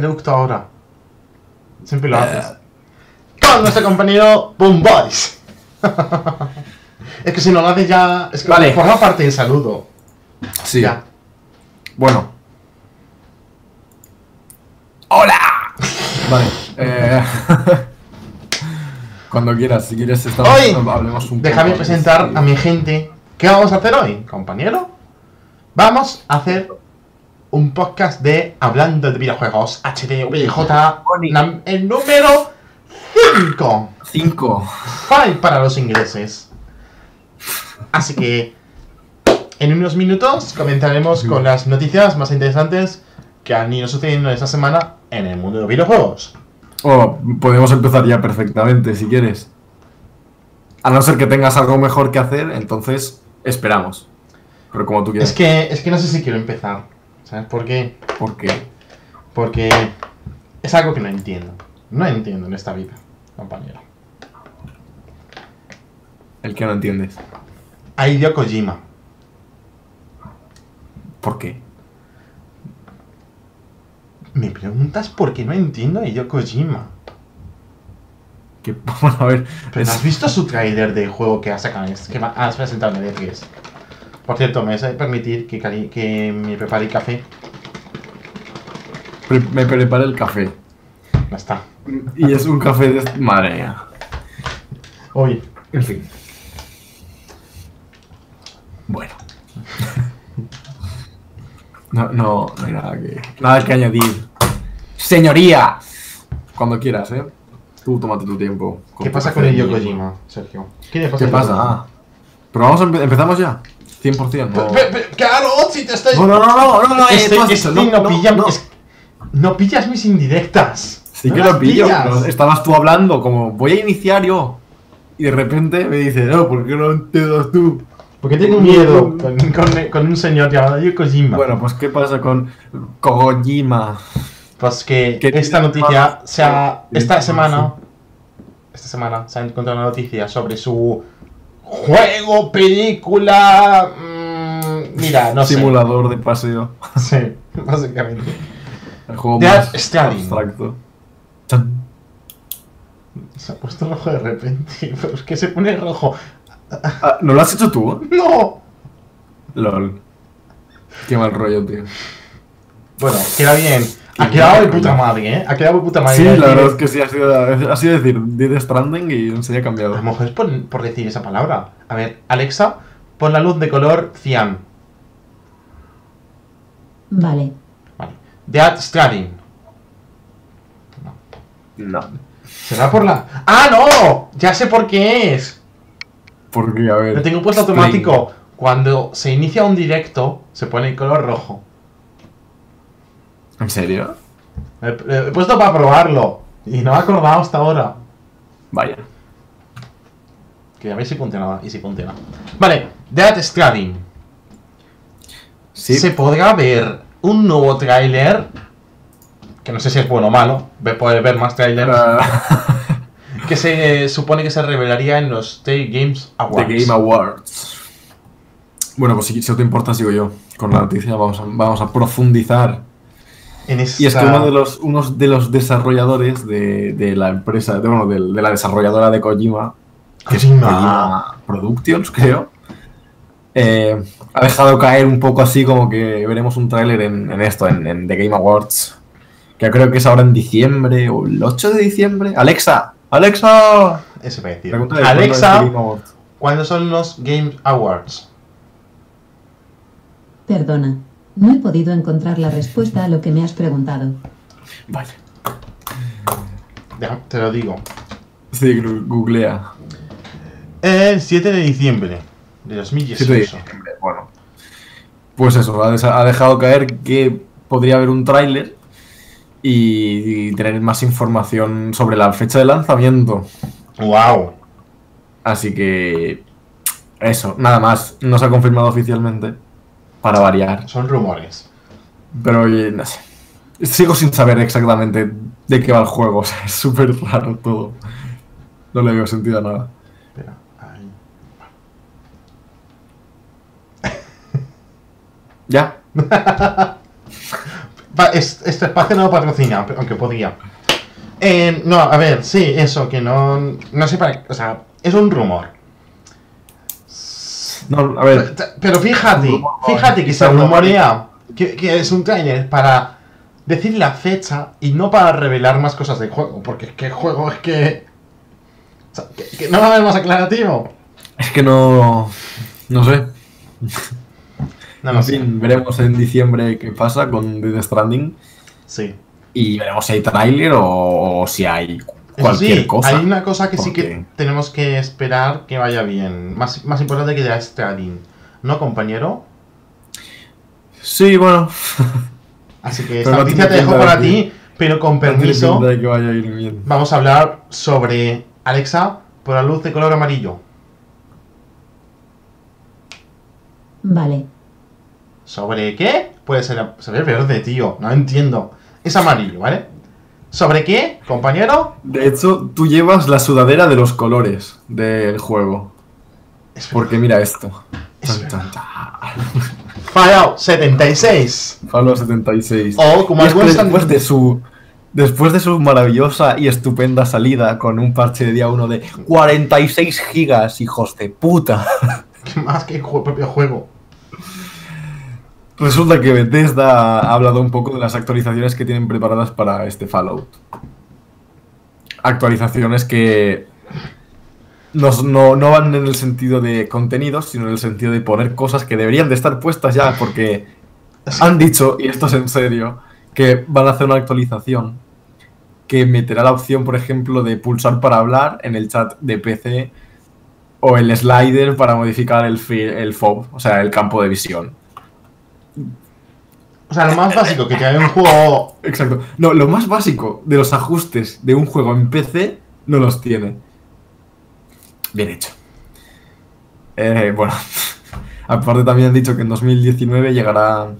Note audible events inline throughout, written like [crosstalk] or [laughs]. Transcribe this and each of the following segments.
que eructo ahora. Siempre lo Eh. haces. Con nuestro compañero Boom Boys. [laughs] es que si no lo haces ya. Es que Vale. forma parte del saludo. Sí. Ya. Bueno. ¡Hola! Vale. Eh... [laughs] Cuando quieras, si quieres, estamos, Hoy, hablemos un déjame poco. presentar Sí. a mi gente. ¿Qué vamos a hacer hoy, compañero? Vamos a hacer un podcast de Hablando de videojuegos HD VJ, nam- el número 5. Cinco. Five para los ingleses. Así que en unos minutos comenzaremos con las noticias más interesantes que han ido sucediendo esta semana en el mundo de los videojuegos. Oh, podemos empezar ya perfectamente, si quieres. A no ser que tengas algo mejor que hacer, entonces esperamos. Pero como tú quieras. Es que, es que no sé si quiero empezar. ¿Sabes por qué? ¿Por qué? Porque es algo que no entiendo. No entiendo en esta vida, compañero. El que no entiendes. A Hideo Kojima. ¿Por qué? Me preguntas por qué no entiendo a Hideo Kojima. Que, [laughs] bueno, a ver. ¿Pero es- ¿Has visto su tráiler del juego que ha sacado, que has presentado en el E3? Por cierto, me vas a permitir que, cali- que me prepare el café. pre- me preparé el café. Ya está. Y es un café de. Madre mía. Oye, En fin. Bueno. No, no, no hay nada que, nada que añadir. Señoría. Cuando quieras, ¿eh? Tú tómate tu tiempo. ¿qué pasa con Hideo bien. Kojima, Sergio? ¿Qué pasa ¿Qué pasa? Ah. Pero vamos a empe- empezamos ya. 100%. Pe- No, pe- pe- ¡Claro! Si te estoy... no, no, no, no, no, no, eh, Este- has este dicho, no, no, no, pilla- no. es- no pillas mis indirectas. Sí No que lo pillo, pero estabas tú hablando como voy a iniciar yo. Y de repente me dice, no, ¿por qué no entiendes tú? Porque tengo miedo con, con- con un señor llamado Kojima. Bueno, pues ¿qué pasa con Kojima? Pues que ¿Qué esta noticia se ha, esta semana esta semana se ha encontrado una noticia sobre su juego, película, mm, mira, no Simulador de paseo. sé, [laughs] sí, básicamente. El juego Death más abstracto. Se ha puesto rojo de repente, [laughs] pero es que se pone rojo. Ah, ¿No lo has hecho tú? No. LOL. Qué mal rollo, tío. Bueno, queda bien. Ha quedado de puta rollo. madre, ¿eh? Ha quedado de puta madre. Sí, la Decir- verdad es que sí, ha sido, ha sido decir Death Stranding y se ha A cambiado. lo mejor es por, por decir esa palabra. A ver, Alexa, pon la luz de color cian. Vale. Vale. Death Stranding. No. ¿Será por la.? ¡Ah, no! Ya sé por qué es. Porque, a ver. Lo tengo puesto explain. automático. Cuando se inicia un directo, se pone el color rojo. ¿En serio? He, he puesto para probarlo. Y no me he acordado hasta ahora. Vaya. Que a ver si funcionaba. Y si funciona. Vale, Death Stranding. Sí. Se podrá ver un nuevo tráiler. Que no sé si es bueno o malo. Poder ver más trailers. Ah, [laughs] Que se supone que se revelaría en los Day Games The Awards. Game Awards. Bueno, pues si, si no te importa, sigo yo con la noticia. Vamos a, vamos a profundizar. En esta... Y es que uno de los, unos de los desarrolladores de, de la empresa, de, bueno, de, de la desarrolladora de Kojima, que es Kojima. Productions, creo, eh, ha dejado caer un poco así como que veremos un tráiler en, en esto, en, en The Game Awards, que creo que es ahora en diciembre o el 8 de diciembre. Alexa, Alexa, Eso cuándo Alexa. ¿cuándo son los Game Awards? Perdona. No he podido encontrar la respuesta a lo que me has preguntado. Vale. Deja- te lo digo. Sí, googlea. El 7 de diciembre de 7 de 2018. diciembre, bueno. Pues eso, ha, dejado caer que podría haber un tráiler y, y tener más información sobre la fecha de lanzamiento. ¡Wow! Así que eso, nada más. No se ha confirmado oficialmente. Para variar. Son rumores. Pero oye, no sé. Sigo sin saber exactamente de qué va el juego. [laughs] O sea, es súper raro todo. No le veo sentido a nada. Espera, ahí. [laughs] ¿Ya? [laughs] Este espacio no lo patrocina, aunque podría. Eh, no, a ver, sí, eso, que no. No sé para. O sea, es un rumor. No, a ver. Pero fíjate, fíjate que se rumorea que, que es un trailer para decir la fecha y no para revelar más cosas del juego, porque es que el juego es que. o sea, que, que no va a haber más aclarativo. Es que no. No sé. No lo en sé. fin, veremos en diciembre qué pasa con Death Stranding. Sí. Y veremos si hay trailer o, o si hay cualquier sí, cosa. hay una cosa que sí que tenemos que esperar que vaya bien. Más, más importante que Death Stranding. ¿No, compañero? Sí, bueno. Así que [laughs] esta no noticia te dejo para de ti, pero con no permiso. de que vaya a ir bien. Vamos a hablar sobre Alexa por la luz de color amarillo. Vale. ¿Sobre qué? Puede ser, se ve verde, tío. No entiendo. Es amarillo, ¿vale? ¿Sobre qué, compañero? De hecho, tú llevas la sudadera de los colores del juego. Es Porque mira esto. Es. Fallout 76. Fallout 76. O como han- después de su después de su maravillosa y estupenda salida con un parche de día 1 de 46 gigas, hijos de puta. [laughs] ¿Qué más que el propio juego? Resulta que Bethesda ha hablado un poco de las actualizaciones que tienen preparadas para este Fallout. Actualizaciones que nos- no, no van en el sentido de contenidos, sino en el sentido de poner cosas que deberían de estar puestas ya, porque han dicho, y esto es en serio, que van a hacer una actualización que meterá la opción, por ejemplo, de pulsar para hablar en el chat de PC o el slider para modificar el, el FOB, o sea, el campo de visión. O sea, lo más básico que tiene un juego. [laughs] Exacto. No, lo más básico de los ajustes de un juego en PC no los tiene. Bien hecho. Eh, bueno, [laughs] aparte también han dicho que en 2019 llegará,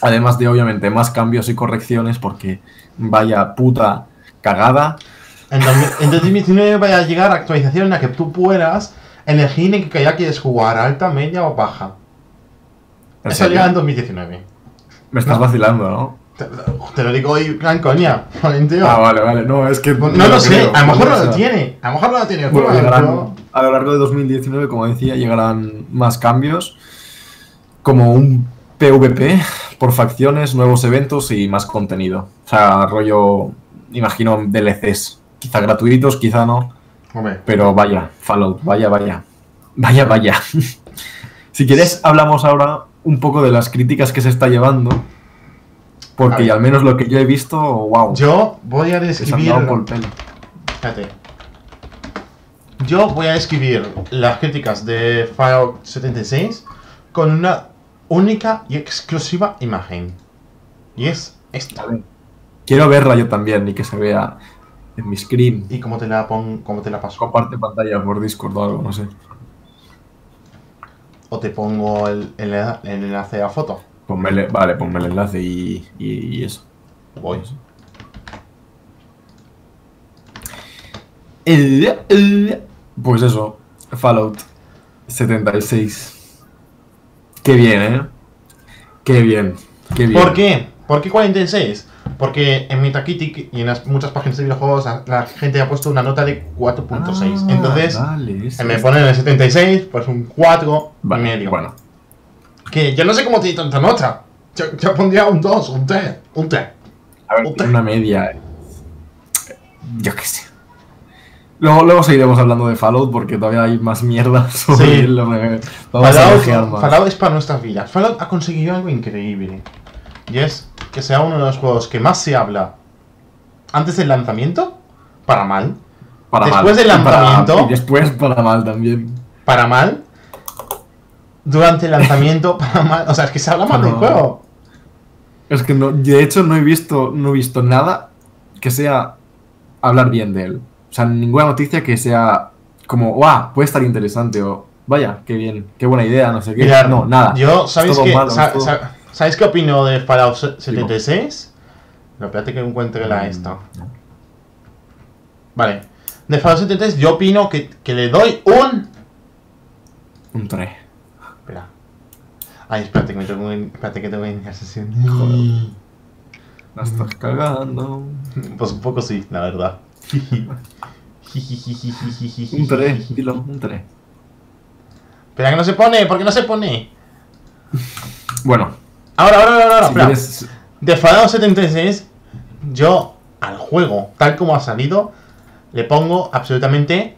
además de obviamente más cambios y correcciones, porque vaya puta cagada. En, 2000 en 2019 vaya a llegar actualización en la que tú puedas elegir en qué ya quieres jugar, alta, media o baja. ¿En Eso llega en 2019. Me estás vacilando, ¿no? Te, te lo digo hoy, gran coña. [laughs] joder, tío. Ah, vale, vale. No, es que... No, lo sé, creo, a lo mejor no lo tiene. A lo mejor no lo tiene Bueno, llegarán, pero- a lo largo de 2019, como decía, llegarán más cambios, como un PvP por facciones, nuevos eventos y más contenido. O sea, rollo, imagino DLCs, quizá gratuitos, quizá no, Hombre, pero vaya, Fallout, vaya, vaya, vaya, vaya. [laughs] si quieres, hablamos ahora un poco de las críticas que se está llevando, porque al menos lo que yo he visto, wow, yo voy a describir. por el pelo. Espérate. Yo voy a describir las críticas de Fallout 76 con una única y exclusiva imagen. Y es esta. Quiero verla yo también y que se vea en mi screen. ¿Y cómo te la pon, cómo te la paso? Comparte pantalla por Discord o algo, no sé. O te pongo el, el, el enlace a la foto. Ponmele- vale, ponme el enlace y, y- y eso. Voy. Pues eso, Fallout 76. Qué bien, ¿eh? Qué bien, qué bien. ¿Por qué? ¿Por qué 46? Porque en Metacritic y en las- muchas páginas de videojuegos la, la gente ha puesto una nota de 4.6. Ah, Entonces, vale, eso se me ponen el 76, pues un 4 Vale, y medio. Bueno, Que yo no sé cómo tiene tanta nota. Yo, yo pondría un 2, un 3, un 3. a ver, Otra. una media. Yo qué sé. Luego, luego seguiremos hablando de Fallout porque todavía hay más mierda [laughs] sobre Sí. que- Vamos a Fallout, ojear más. Fallout es para nuestras vidas. Fallout ha conseguido algo increíble. Y es que sea uno de los juegos que más se habla antes del lanzamiento, para mal. Para Después mal. del Y para- lanzamiento- y después para mal también. Para mal. Durante el lanzamiento, [laughs] para mal. O sea, es que se habla mal del juego. Es que no, de hecho no he visto, no he visto nada que sea hablar bien de él. O sea, ninguna noticia que sea como, ¡guau! Puede estar interesante o, vaya, qué bien, qué buena idea, no sé qué. No, nada. Yo, ¿sabéis malo, todo- sa- ¿Sabéis qué opino de Fallout se- 76? No, espérate que encuentre la esta. Vale. de Fallout 73, yo opino que, que le doy un. Un 3. Espera. Ay, espérate que me tengo espérate que tengo que iniciar sesión. Joder. [laughs] La estás cagando. Pues un poco sí, la verdad. [laughs] Un 3, dilo, un 3. Espera que no se pone, ¿por qué no se pone? Bueno, Ahora, ahora, ahora, ahora, si espera. quieres. De Fallout 76, yo al juego, tal como ha salido, le pongo absolutamente.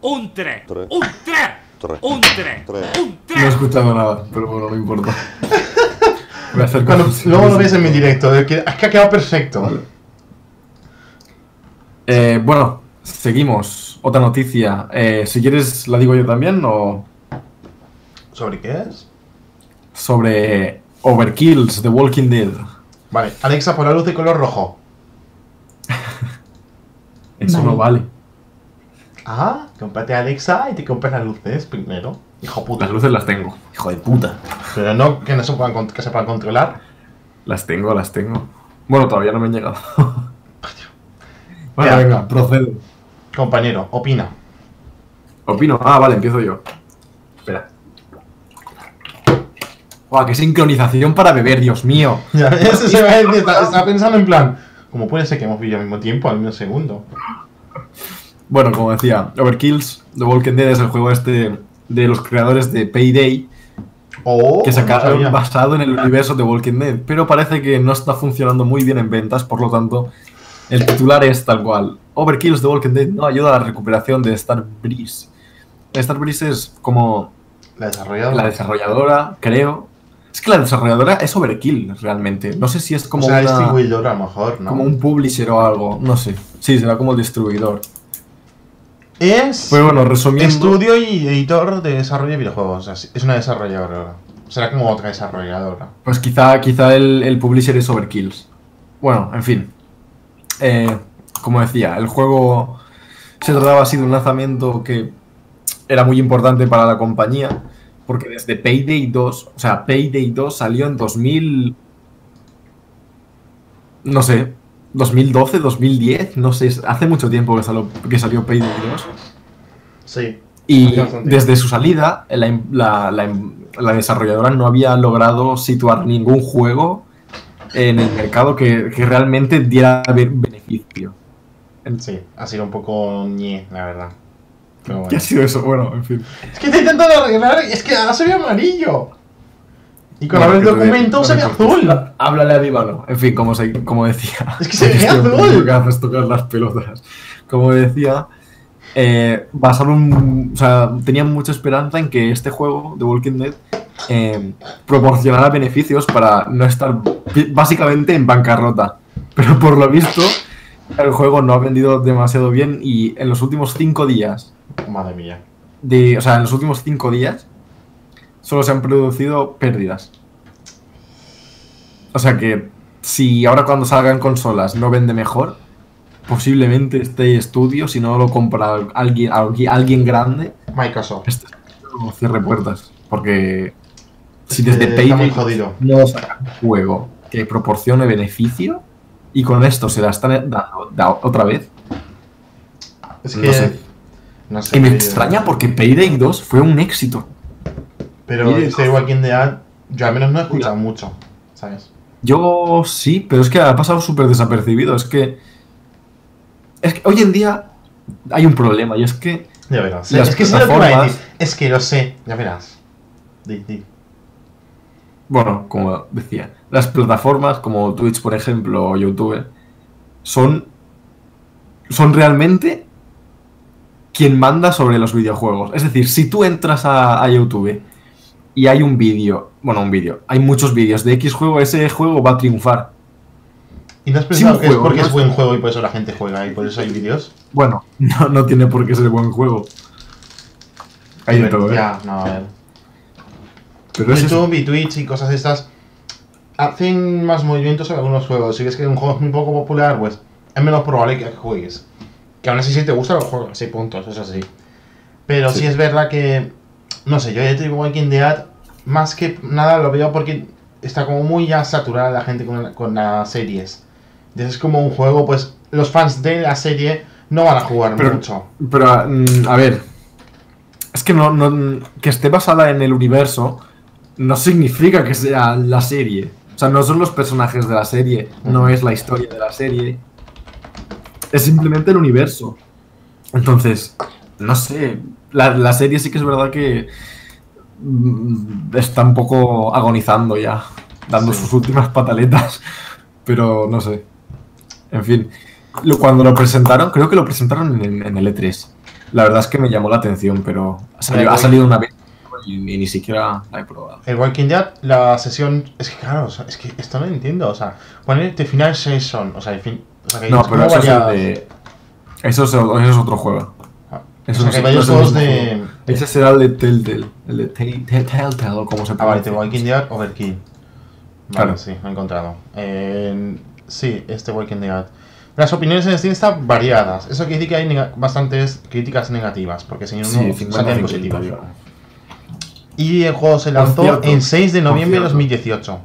Un 3. Tres. Un 3. Tres. Un 3. Tres. Un No he 3. escuchado nada, pero bueno, no importa. [laughs] Voy a hacer Cuando- luego lo ves en mi directo, es que ha quedado perfecto. Vale. Eh, bueno, seguimos. Otra noticia. Eh, si quieres, la digo yo también o ¿Sobre qué es? Sobre Overkills, The Walking Dead. Vale, Alexa, por la luz de color rojo. [laughs] Eso Vale. no vale. Ah, cómprate a Alexa y te compras las luces primero. Hijo puta. Las luces las tengo. Hijo de puta. Pero no que no se puedan, con- que se puedan controlar. Las tengo, las tengo. Bueno, todavía no me han llegado. bueno, Ya. venga, procedo. Compañero, opina. Opino. Ah, vale, empiezo yo. Espera. Guau, qué sincronización para beber, Dios mío. [laughs] Ya, ese se va a decir, está- estaba [laughs] pensando en plan. ¿Cómo puede ser que hemos vivido al mismo tiempo, al mismo segundo? Bueno, como decía, Overkills, The Walking Dead es el juego este de los creadores de Payday Oh, que no sacaron sabía. basado en el universo de Walking Dead, pero parece que no está funcionando muy bien en ventas, por lo tanto, el titular es tal cual. Overkills The Walking Dead no ayuda a la recuperación de Star Breeze. Star Breeze es como La desarrolladora. la desarrolladora, creo. Es que la desarrolladora es Overkill, realmente. No sé si es como, o sea, una- distribuidor a lo mejor, ¿no? como un publisher o algo, no sé. Sí, será como el distribuidor. Es Pues bueno, resumiendo... estudio y editor de desarrollo de videojuegos. O sea, es una desarrolladora. Será como otra desarrolladora. Pues quizá, quizá el, el publisher es Overkills. Bueno, en fin. Eh, como decía, el juego se trataba así de un lanzamiento que era muy importante para la compañía. Porque desde Payday 2, o sea, Payday 2 salió en 2000. No sé, 2012, 2010, no sé, hace mucho tiempo que salió, que salió Payday 2. Sí. Y desde su salida, la, la- la- la desarrolladora no había logrado situar ningún juego en el mercado que, que realmente diera be- beneficio. En- Sí, ha sido un poco ñe, la verdad. Pero ¿Qué ha sido eso? Bueno, en fin. Es que estoy intentando arreglar, es que ahora se ve amarillo. Y con Bueno, el te- documento se ve azul. Háblale a Vivano. En fin, como, se- como decía. Es que se [laughs] ve azul. Lo que hace es tocar las pelotas. Como decía, eh, basaron, o sea, tenían mucha esperanza en que este juego, The Walking Dead, eh, proporcionara beneficios para no estar básicamente en bancarrota. Pero por lo visto, el juego no ha vendido demasiado bien y en los últimos cinco días, Madre mía. de, o sea, en los últimos cinco días, solo se han producido pérdidas. O sea que si ahora cuando salgan consolas no vende mejor, posiblemente este estudio, si no lo compra alguien, alguien, grande, Microsoft. este cierre puertas. Porque si desde muy jodido. no sacan un juego que proporcione beneficio y con esto se la están dando da- otra vez, Es no que. sé. No sé. y me extraña porque Payday 2 fue un éxito. Pero Sí. este Walking Dead, yo al menos no he escuchado mucho, ¿sabes? Yo sí, pero es que ha pasado súper desapercibido. Es que, es que hoy en día hay un problema y es que Ya verás. Las es que lo plataformas- decir. Es que lo sé, ya verás. Di, di. Bueno, como decía, las plataformas como Twitch, por ejemplo, o YouTube, son, son realmente quien manda sobre los videojuegos. Es decir, si tú entras a, a YouTube y hay un vídeo, bueno, un vídeo, hay muchos vídeos de X juego, ese juego va a triunfar. ¿Y no has pensado que es porque ¿no? es buen juego y por eso la gente juega y por eso hay vídeos? Bueno, [laughs] no, no tiene por qué ser buen juego. Hay de todo, ¿eh? Ya, no, a ver. Pero es. YouTube y Twitch y cosas de estas hacen más movimientos sobre algunos juegos. Si ves que un juego es muy poco popular, pues es menos probable que juegues. Que aún así si te gusta lo juegas, sí, puntos, eso sí. Pero sí. Sí. es verdad que, no sé, yo ya digo Walking Dead, más que nada lo veo porque está como muy ya saturada la gente con, con las series. Entonces es como un juego, pues los fans de la serie no van a jugar Pero- mucho. Pero, mm, a ver. Es que no, no- que esté basada en el universo no significa que sea la serie. O sea, no son los personajes de la serie, no es la historia de la serie. Es simplemente el universo. Entonces, no sé. La, la serie sí que es verdad que mm, está un poco agonizando ya, dando Sí. sus últimas pataletas. Pero no sé. En fin, lo- cuando lo presentaron, creo que lo presentaron en, en el E3. La verdad es que me llamó la atención, pero ha salido, ha una vez y, y ni siquiera la he probado. El Walking Dead, la sesión. Es que claro, o sea, es que esto no lo entiendo. O sea, poner The Final Season. O sea, el fin. O sea, que No, pero eso es, de- eso, es, eso es otro juego. Ah, Eso o sea, que varios juegos de. Ese será el de Telltale. El de Tell- Tell- Telltale, o como se Ah, vale. Walking Dead Overkill. Vale, Claro. sí, lo he encontrado. Eh, sí, este Walking Dead. Las opiniones en Steam están variadas. Eso quiere decir que hay bastantes críticas negativas, porque si no, Sí, no 50, salen 50, positivas. Y el juego se lanzó en 6 de noviembre de cierto. 2018. O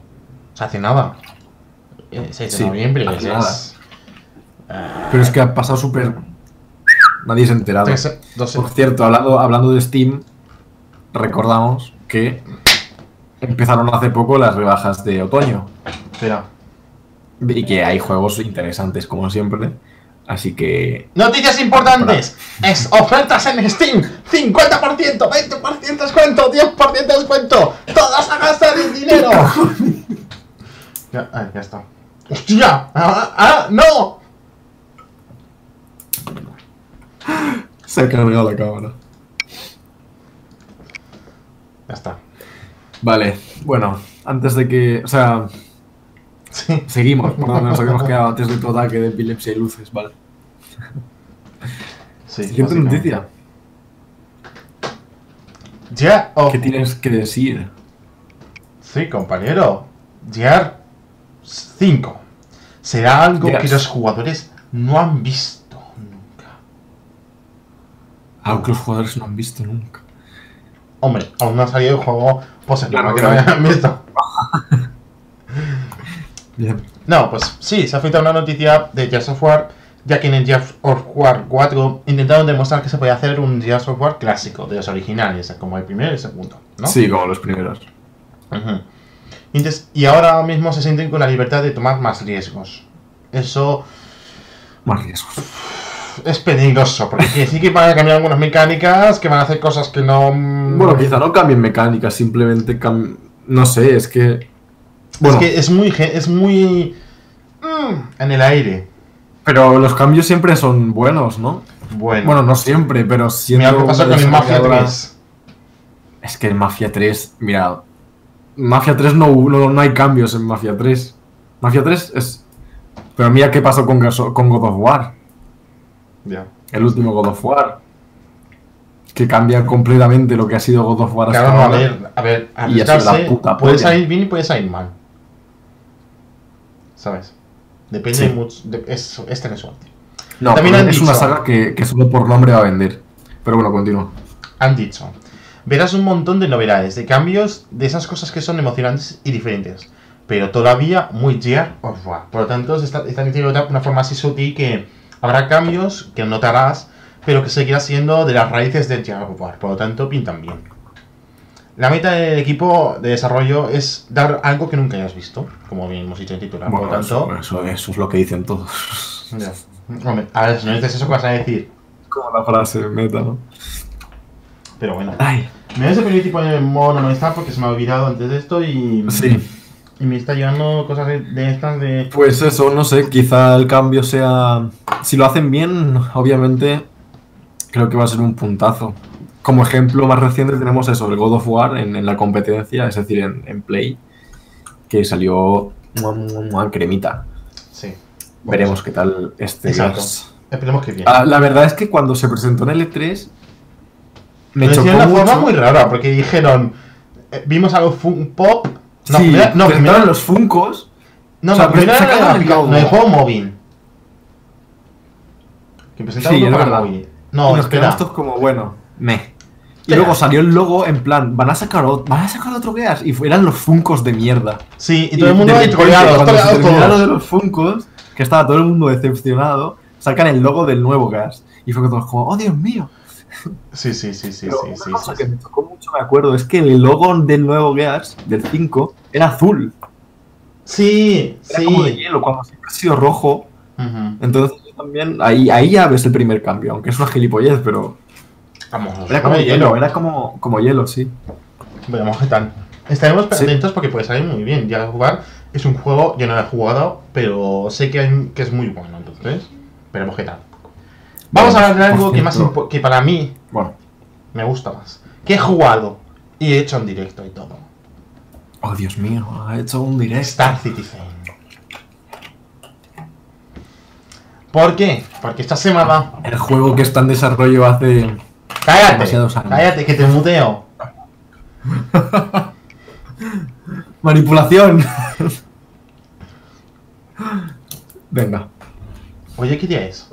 sea, hace nada. Eh, 6 de Sí, noviembre es. nada. Pero es que ha pasado súper. Nadie se ha enterado. Por cierto, hablando, hablando de Steam, recordamos que empezaron hace poco las rebajas de otoño. espera. Y que hay juegos interesantes, como siempre. Así que. Noticias importantes. Es ofertas en Steam. 50%, 20% descuento, 10% descuento. Todas a gastar el dinero. [laughs] ya, ya está. ¡Hostia! ¡Ah! ah, ¡No! Se ha cargado la cámara. Ya está. Vale, bueno, antes de que. O sea, Sí. seguimos por donde nos habíamos quedado antes de tu ataque de epilepsia y luces, vale. sí Siguiente noticia. Ya, oh, ¿Qué tienes que decir? sí, compañero. Gear 5. Será algo que los jugadores no han visto. Algo que los jugadores no han visto nunca. Hombre, aún no ha salido el juego, pues Claro, que no hayan visto. [laughs] Bien. No, pues sí, se ha filtrado una noticia de Gears of War, ya que en el Gears of War 4 intentaron demostrar que se podía hacer un Gears of War clásico, de los originales, como el primero y el segundo, ¿no? Sí, como los primeros. Ujú. Y entonces- y ahora mismo se sienten con la libertad de tomar más riesgos. Eso Más riesgos. Es peligroso, porque decir que van a cambiar algunas mecánicas, que van a hacer cosas que no... mm, Bueno, quizá no cambien mecánicas, simplemente cam... No sé, es que. Bueno, Es que es muy... Es muy... mm, en el aire. pero los cambios siempre son buenos, ¿no? Bueno, Bueno, no siempre, pero siendo mira lo que pasó con el Mafia desarrolladora- 3. Es que en Mafia 3, mira, Mafia 3 no, no, no hay cambios en Mafia 3. Mafia 3 es... Pero mira qué pasó con, con God of War, El último God of War. Que cambia completamente lo que ha sido God of War hasta Claro, no, a ahora. ver, a ver, arriesgarse puede salir bien y puede salir mal. ¿Sabes? Depende Sí. de mucho. de- es, es tener suerte. No, También han es una saga que, que solo por nombre va a vender. Pero bueno, continúa. Han dicho: Verás un montón de novedades, de cambios, de esas cosas que son emocionantes y diferentes. Pero todavía muy Gear of War. Por lo tanto, se está- están diciendo de una forma así sutil que habrá cambios que notarás, pero que seguirá siendo de las raíces de Gear of War. Por lo tanto, pintan bien. La meta del equipo de desarrollo es dar algo que nunca hayas visto, como bien hemos dicho en titular. Bueno, Por lo tanto, eso, eso, eso es lo que dicen todos. Ya. Hombre, a ver, si no dices eso, ¿qué vas a decir? Como la frase meta, ¿no? Pero bueno. Ay, Me voy a poner tipo en mono no está porque se me ha olvidado antes de esto y, sí. Y me está llegando cosas de, estas de... Pues eso, no sé, quizá el cambio sea... Si lo hacen bien, obviamente, creo que va a ser un puntazo. Como ejemplo más reciente tenemos eso, el God of War en, en la competencia, es decir, en, en Play, que salió mua, cremita. Sí. Veremos qué tal este Exacto. Esperemos que bien. Ah, la verdad es que cuando se presentó en el E3, me chocó de una forma muy rara porque dijeron... eh, vimos algo fun pop... No, sí, primero, no, primero, los Funcos. no, o sea, no, primero sacaron el no, el juego móvil. Que presentaron Sí, es para móvil. y No, nos espera. quedamos todos como, bueno, me. Y Espera. luego salió el logo en plan, van a sacar otro, van a sacar otro Gears. Y eran los Funcos de mierda. Sí, y todo el mundo de troleado, los Funcos, que estaba todo el mundo decepcionado, sacan el logo del nuevo Gas. Y fue todos como, oh Dios mío. Sí, sí, sí, sí, Pero sí, una sí, cosa sí, que me tocó mucho, me acuerdo, es que el logo del nuevo Gears, del 5, era azul. Sí, Era como de hielo, cuando siempre ha sido rojo. Ujú. Entonces yo también, ahí, ahí ya ves el primer cambio, aunque es una gilipollez, pero Vamos, era como hielo, era como, como hielo, sí. Veremos qué tal. Estaremos atentos porque puede salir muy bien. Ya jugar es un juego, yo no lo he jugado, pero sé que, hay- que es muy bueno, entonces veremos qué tal. Vamos a hablar de algo que, más que para mí Bueno, me gusta más. Que he jugado y he hecho en directo y todo. oh Dios mío, ha hecho un direct. Star Citizen. ¿Por qué? Porque esta semana... El juego que está en desarrollo hace. ¡Cállate! Demasiados años. ¡Cállate, que te muteo! [laughs] ¡Manipulación! [laughs] Venga, Oye, ¿qué día es?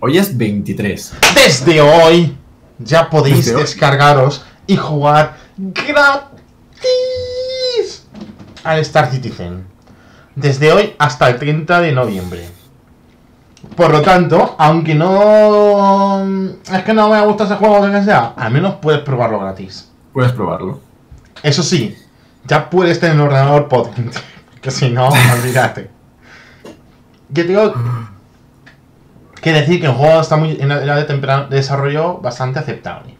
Hoy es 23. Desde hoy ya podéis hoy. descargaros y jugar gratis al Star Citizen. Desde hoy hasta el 30 de noviembre. Por lo tanto, aunque no... Es que no me gusta ese juego, lo que sea, al menos puedes probarlo gratis. Puedes probarlo. Eso sí, ya puedes tener un ordenador potente. [laughs] Que si no, [laughs] olvídate. Yo tengo que decir que el juego está muy en la edad de, de desarrollo bastante aceptable.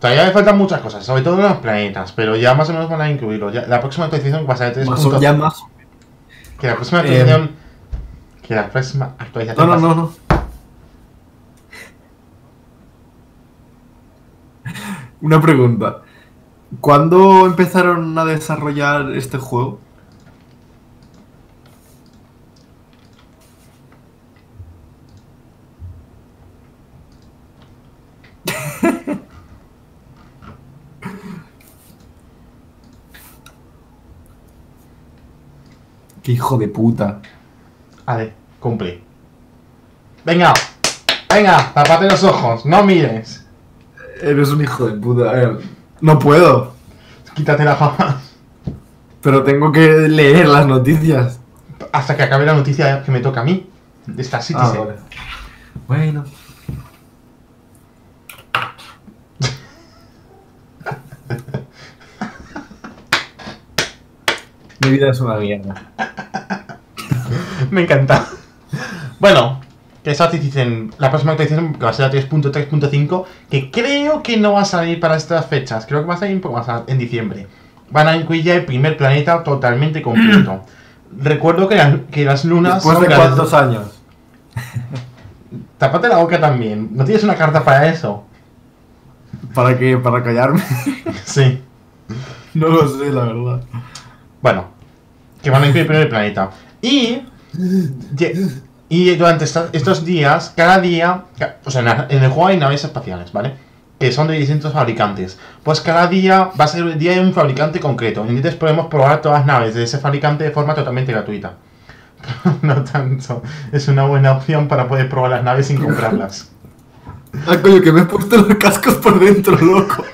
Todavía le faltan muchas cosas, sobre todo en los planetas, pero ya más o menos van a incluirlo. Ya- la próxima actualización va a ser Más o- 3.0. ya más. Que la próxima Eh, actualización. que la próxima No, actualización. no, no, ser- no. [laughs] Una pregunta. ¿Cuándo empezaron a desarrollar este juego? ¡Qué hijo de puta! Vale, cumple. Venga, venga, tapate los ojos, no mires. Eres un hijo de puta. eh. No puedo. Quítate la fama. Pero tengo que leer las noticias. Hasta que acabe la noticia que me toca a mí. De Star Citizen. Ah, vale. Bueno. Mi vida es una mierda. [laughs] Me encanta. Bueno, que Star Citizen, la próxima actualización que va a ser la 3.3.5, que creo que no va a salir para estas fechas, creo que va a salir un poco más en diciembre. Van a incluir ya el primer planeta totalmente completo. [clears throat] Recuerdo que, la- que las lunas Después de cuántos años. [laughs] Tápate la boca también. ¿No tienes una carta para eso? ¿Para qué? ¿Para callarme? Sí. [laughs] no lo sé, la verdad. Bueno, que van a incluir el primer planeta. Y. Y durante estos días, cada día. O sea, en el juego hay naves espaciales, ¿vale? Que son de distintos fabricantes. Pues cada día va a ser el día de un fabricante concreto. Entonces podemos probar todas las naves de ese fabricante de forma totalmente gratuita. [laughs] no tanto. Es una buena opción para poder probar las naves sin comprarlas. Ah, coño, que me he puesto los cascos por dentro, loco.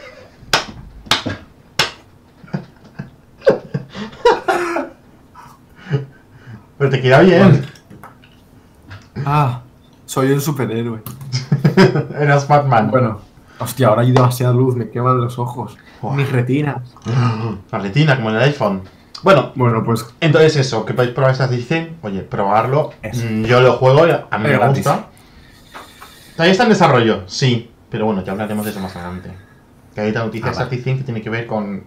Pero te queda bien. Ah, soy un superhéroe. [laughs] Eras Batman. Bueno, hostia, ahora hay demasiada luz, me queman los ojos. Mis retinas. [gasps] La retina, como en el iPhone. Bueno, Bueno, pues Entonces eso, que podéis probar estas dicen, oye, probarlo. Eso. Mm, Yo lo juego, a mí Es me gratis. gusta. Todavía está en desarrollo, sí, pero bueno, ya hablaremos de eso más adelante. Que hay otra noticia Ah, de que tiene que ver con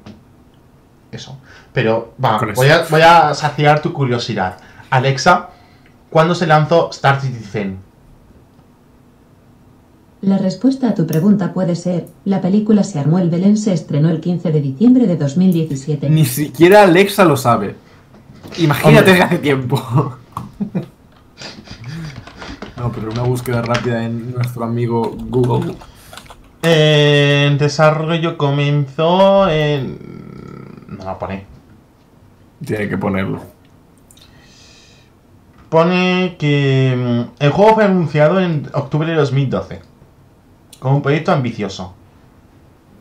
eso. Pero va, a, voy a saciar tu curiosidad. Alexa, ¿cuándo se lanzó Star Citizen? La respuesta a tu pregunta puede ser, la película Se armó el Belén se estrenó el 15 de diciembre de 2017. ni siquiera Alexa lo sabe. Imagínate que [laughs] hace tiempo. No, pero una búsqueda rápida en nuestro amigo Google. El desarrollo comenzó en... No lo pone. Tiene que ponerlo. Pone que mm, el juego fue anunciado en octubre de 2012 como un proyecto ambicioso.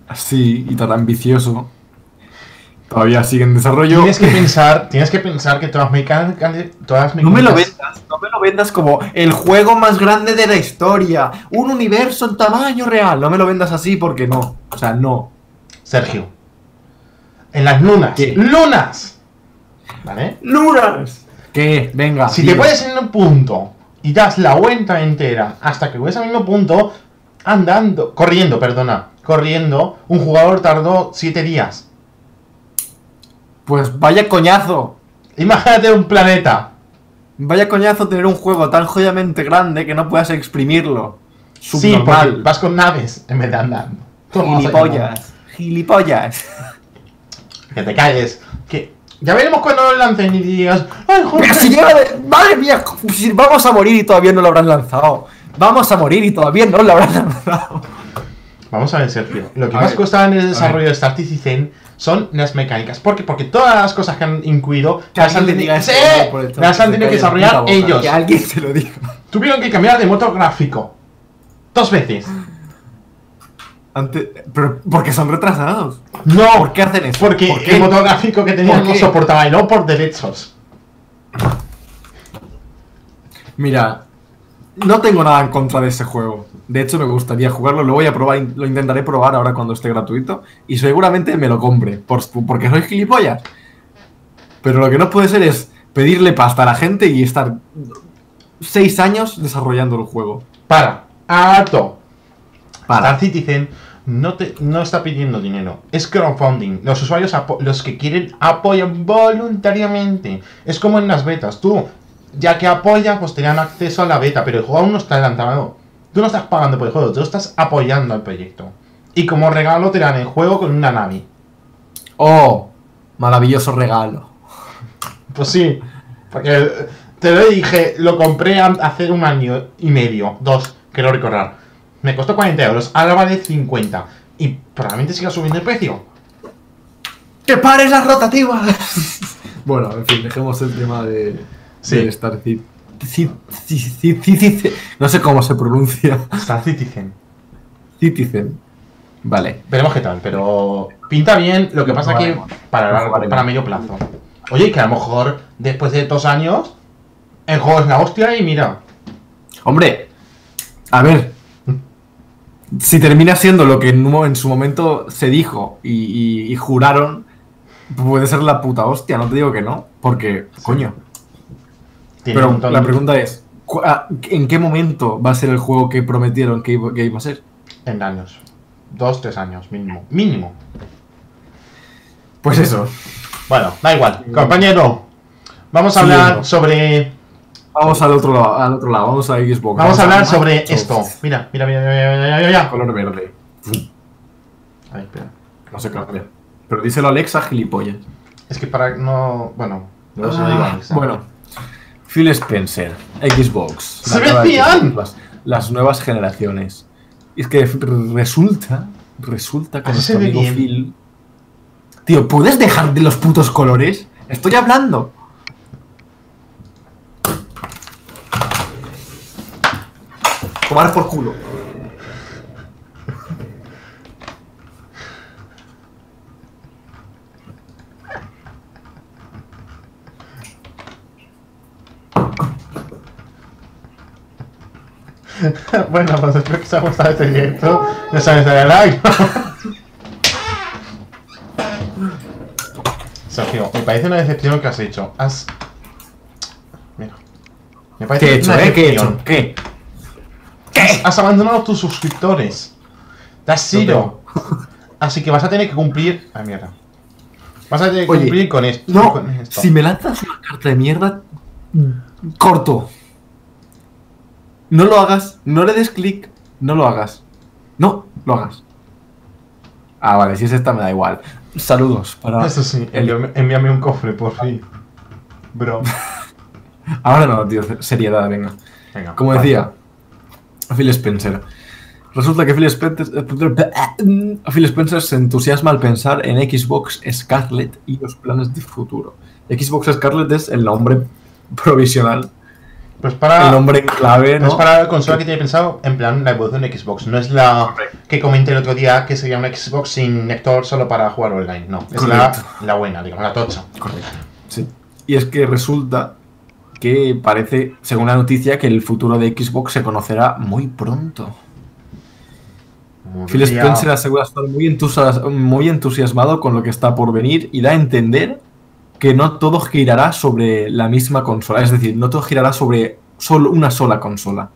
Así y tan ambicioso Todavía sigue en desarrollo. Tienes que [laughs] pensar, tienes que pensar que todas mecánicas, todas No me lo vendas, no me lo vendas como el juego más grande de la historia, un universo en tamaño real. No me lo vendas así porque no. O sea, no. Sergio. En las lunas. ¿Qué? ¡Lunas! ¿Vale? ¡Lunas! ¿Qué? Venga. Si te pones en un punto y das la vuelta entera hasta que vuelves al mismo punto, andando, corriendo, perdona, corriendo, un jugador tardó 7 días. Pues vaya coñazo. Imagínate un planeta. Vaya coñazo tener un juego tan jodidamente grande que no puedas exprimirlo. Sí, Subnormal. vas con naves en vez de andando. Gilipollas. Gilipollas. Que te calles. Ya veremos cuando lo lancen y digas, ¡ay, Jorge! si llega de... Madre mía, si vamos a morir y todavía no lo habrán lanzado. Vamos a morir y todavía no lo habrán lanzado. Vamos a ver, Sergio. Lo que A más ver, costaba en el desarrollo de Star Citizen son las mecánicas. ¿Por qué? Porque todas las cosas que han incluido Que las han tenido, las han tenido que desarrollar boca, ellos. Que alguien se lo diga. Tuvieron que cambiar de motor gráfico. Dos veces. Pero porque son retrasados. No. ¿Por qué hacen eso? Porque ¿Por el motor gráfico que tenían ¿Por no soportaba y no por derechos. Mira, no tengo nada en contra de ese juego. De hecho, me gustaría jugarlo. Lo voy a probar, lo intentaré probar ahora cuando esté gratuito. Y seguramente me lo compre. por- porque soy gilipollas. Pero lo que no puede ser es pedirle pasta a la gente y estar seis años desarrollando el juego. Para. Harto. Para. Star Citizen no, te, no está pidiendo dinero. Es crowdfunding. Los usuarios, los que quieren, apoyan voluntariamente. Es como en las betas. Tú, ya que apoyas, pues te dan acceso a la beta, pero el juego aún no está adelantado. Tú no estás pagando por el juego, tú estás apoyando al proyecto. Y como regalo te dan el juego con una nave. Oh, maravilloso regalo. Pues sí, porque te lo dije, lo compré hace un año y medio, dos, quiero recordar. Me costó 40 euros, ahora vale 50. Y probablemente siga subiendo el precio. ¡Que pares las rotativas! [laughs] bueno, en fin, dejemos el tema de, Sí. de Star Cit- Cit- Cit- Cit- Cit- No sé cómo se pronuncia. Star Citizen. Citizen. Vale. Veremos qué tal, pero pinta bien. Lo que pasa que probaremos. para, largo- para medio plazo. Oye, que a lo mejor después de dos años el juego es la hostia y mira. Hombre, a ver. Si termina siendo lo que en, un mo- en su momento se dijo y, y- y juraron, puede ser la puta hostia, no te digo que no. Porque, coño. Tiene Pero la de- pregunta es: ¿cu- a- ¿en qué momento va a ser el juego que prometieron que iba, que iba a ser? En años. Dos, tres años, mínimo. Mínimo. Pues eso. Bueno, da igual. Compañero, vamos a hablar sobre Vamos al otro lado, al otro lado, vamos a Xbox. Vamos a hablar sobre esto. Mira, mira, mira, mira, mira, mira, mira. Color verde. Ay, espera. No sé cambia. Pero díselo a Alexa, gilipollas. Es que para no. Bueno, no se lo digo a Ah, Alexa. bueno. Phil Spencer, Xbox. ¡Se! Xbox, Las, las nuevas generaciones. Y es que resulta, resulta que Así nuestro se amigo bien. Phil... Tío, ¿puedes dejar de los putos colores? Estoy hablando. Tomar por culo. [laughs] bueno, pues espero que os haya gustado este directo. No sabes darle like. [laughs] Sergio, me parece una decepción lo que has hecho. Has. Mira. Me parece ¿Qué he hecho, una eh? ¿Qué he hecho? ¿Qué? Has, has abandonado tus suscriptores. Te has ido. Así que vas a tener que cumplir. Ay, mierda. Vas a tener que Oye, cumplir con esto. No, con esto. si me lanzas una carta de mierda, corto. No lo hagas, no le des clic, no lo hagas. No, lo hagas. Ah, vale, si es esta me da igual. Saludos para... Eso sí, el- envíame, envíame un cofre, por fin. Bro. [laughs] Ahora no, tío, seriedad, venga. Venga. Como vale. decía, Phil Spencer. Resulta que Phil Spencer, Phil Spencer se entusiasma al pensar en Xbox Scarlet y los planes de futuro. Xbox Scarlet es el nombre provisional Pues para. el nombre clave, No ¿no? es para la consola que tiene pensado, en plan la evolución de Xbox. No es la que comenté el otro día que sería una Xbox sin lector solo para jugar online. No, es la, la buena, digamos, la tocha. Correcto. Sí. Y es que resulta que parece, según la noticia, que el futuro de Xbox se conocerá muy pronto. Phil Spencer asegura estar muy, entusias- muy entusiasmado con lo que está por venir y da a entender que no todo girará sobre la misma consola. Es decir, no todo girará sobre solo una sola consola.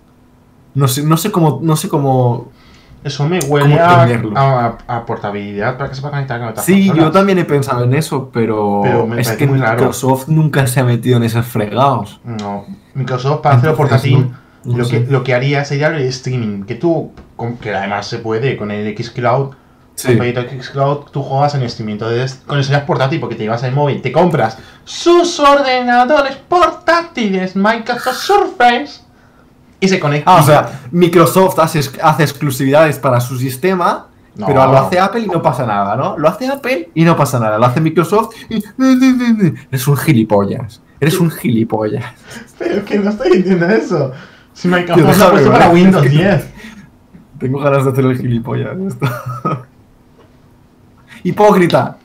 No sé, no sé cómo. No sé cómo. Eso me huele ¿Cómo a, entenderlo? a- a portabilidad para que se pueda conectar con otras Sí, yo también he pensado en eso, pero, Pero me es que muy raro. Microsoft nunca se ha metido en esos fregados. No, Microsoft para hacerlo portátil, no- no lo, sé. que, lo que haría sería el streaming. Que tú, con- que además se puede con el Xcloud, Sí. con el proyecto Xcloud, tú juegas en streaming. Entonces, con eso serías portátil porque te llevas el móvil, te compras sus ordenadores portátiles Microsoft Surface y se conecta. Ah, o sea, Microsoft hace, hace exclusividades para su sistema, No. pero lo hace Apple y no pasa nada, ¿no? Lo hace Apple y no pasa nada. Lo hace Microsoft y... Eres un gilipollas. Eres un gilipollas. Pero que no estoy diciendo eso. Si Microsoft lo ha déjame, puesto para. Windows Es que- 10. Tengo ganas de hacer el gilipollas. esto. Hipócrita.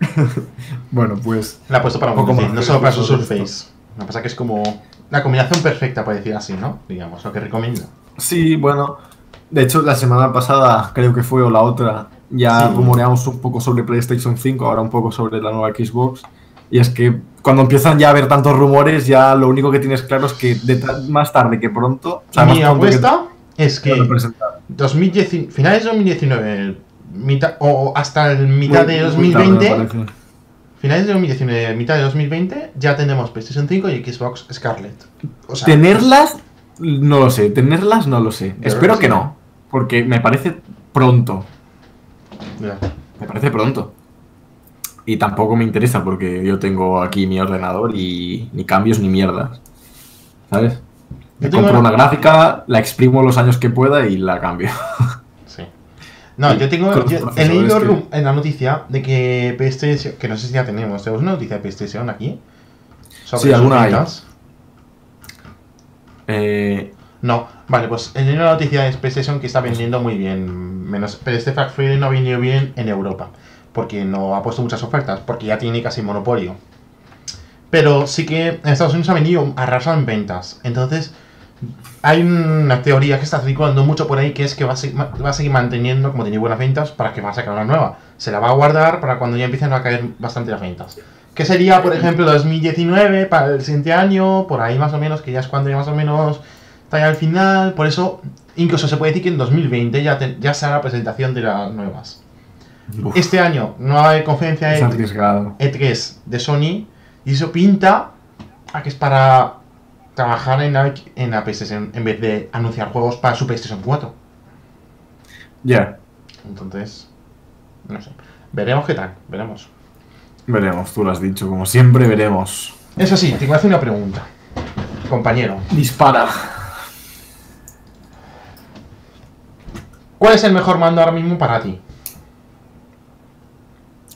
[laughs] bueno, pues... La ha puesto para Poco Windows 10, más no solo para su Surface. Lo que pasa que es como la combinación perfecta, por decir así, ¿no? Digamos, lo que recomiendo. Sí, bueno. De hecho, la semana pasada, creo que fue, o la otra, ya Sí. rumoreamos un poco sobre PlayStation 5, ahora un poco sobre la nueva Xbox. Y es que cuando empiezan ya a haber tantos rumores, ya lo único que tienes claro es que de ta- más tarde que pronto. o sea, Mi pronto que apuesta es que presentar. 2010, finales de 2019, mitad, o hasta el mitad de Muy- tarde, 2020, me parece. Finales de 2019, mitad de 2020, ya tendremos PlayStation 5 y Xbox Scarlet. O sea, Tenerlas, no lo sé. Tenerlas, no lo sé. Espero que sí. no. Porque me parece pronto. ya. Me parece pronto. Y tampoco me interesa porque yo tengo aquí mi ordenador y ni cambios ni mierdas. ¿Sabes? Me compro una- una gráfica, la exprimo los años que pueda y la cambio. [laughs] No, yo tengo. Yo he leído que- en la noticia de que PlayStation. Que no sé si ya tenemos. ¿Tenemos una noticia de PlayStation aquí? Sobre Sí, alguna hay. Eh, No, vale, pues en una noticia de PlayStation que está vendiendo muy bien. Menos, pero este Fact Friday no ha vendido bien en Europa. Porque no ha puesto muchas ofertas. Porque ya tiene casi monopolio. Pero sí que en Estados Unidos ha venido arrasado en ventas. Entonces, hay una teoría que está circulando mucho por ahí que es que va a, seguir, va a seguir manteniendo, como tiene buenas ventas, para que va a sacar una nueva. Se la va a guardar para cuando ya empiecen a caer bastante las ventas. Que sería, por ejemplo, 2019 para el siguiente año, por ahí más o menos, que ya es cuando ya más o menos está ya al final. Por eso, incluso se puede decir que en 2020 ya, te- ya será la presentación de las nuevas. uf, Este año no hay conferencia es de arriesgado. E3 de Sony y eso pinta a que es para trabajar en la, en la PlayStation en vez de anunciar juegos para su PlayStation 4. Ya, Entonces, no sé. Veremos qué tal, veremos. veremos, tú lo has dicho, como siempre veremos. Eso sí, te voy a hacer una pregunta, compañero. Dispara. ¿Cuál es el mejor mando ahora mismo para ti?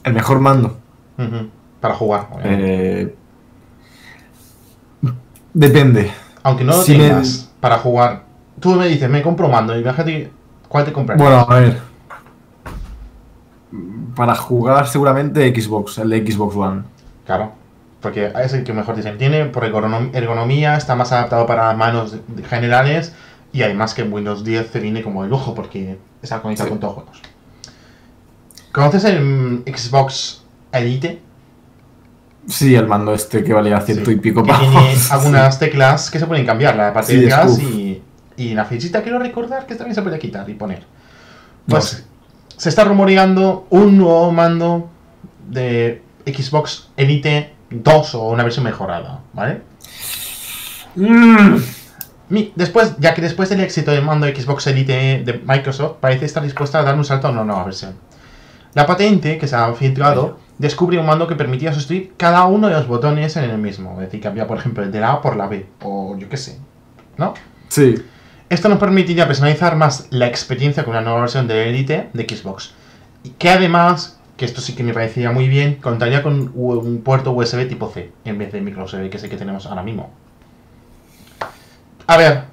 El mejor mando. Para jugar. Eh, depende. Aunque no lo si me- tengas para jugar. Tú me dices, me compro un mando y fíjate cuál te comprarías. Bueno, a ver. Para jugar seguramente Xbox, el de Xbox One. Claro, porque es el que mejor diseño tiene, por ergonom- ergonomía, está más adaptado para manos generales y además que Windows 10 te viene como de lujo porque está conectado Sí. con todos los juegos. ¿Conoces el mm, Xbox Elite? Sí, el mando este que valía ciento Sí, y pico pavos. tiene [laughs] algunas teclas que se pueden cambiar, la parte Sí, de uf. y, y la flechita quiero recordar que también se puede quitar y poner. Pues se está rumoreando un nuevo mando de Xbox Elite 2 o una versión mejorada, ¿vale? Mm. Después, ya que después del éxito del mando Xbox Elite de Microsoft, parece estar dispuesta a dar un salto a una nueva versión. La patente que se ha filtrado descubre un mando que permitía sustituir cada uno de los botones en el mismo. Es decir, cambiar, por ejemplo, el de la A por la B, o yo qué sé, ¿no? Sí. Esto nos permitiría personalizar más la experiencia con una nueva versión de Elite de Xbox. Y que además que esto sí que me parecía muy bien, contaría con un puerto USB tipo C en vez de micro USB, que es el que tenemos ahora mismo. A ver,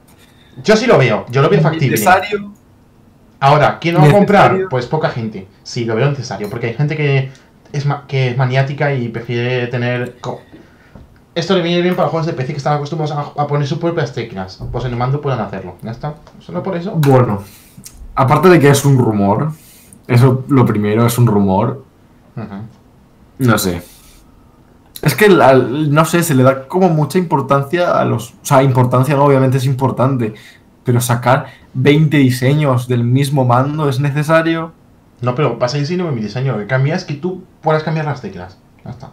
yo sí lo veo, yo lo veo factible. Necesario. Ahora, ¿quién lo va a comprar? Pues poca gente. Sí, lo veo necesario, porque hay gente que es, ma- que es maniática y prefiere tener... Esto le viene bien para juegos de PC que están acostumbrados a, a poner sus propias teclas. Pues en el mando pueden hacerlo. Ya está. Solo por eso. Bueno, aparte de que es un rumor, eso lo primero es un rumor, no sé. Es que, la- no sé, se le da como mucha importancia a los... O sea, importancia no, obviamente es importante, pero sacar 20 diseños del mismo mando es necesario. No, pero pasa ahí no mi diseño. Lo que cambia es que tú puedas cambiar las teclas. Ya está.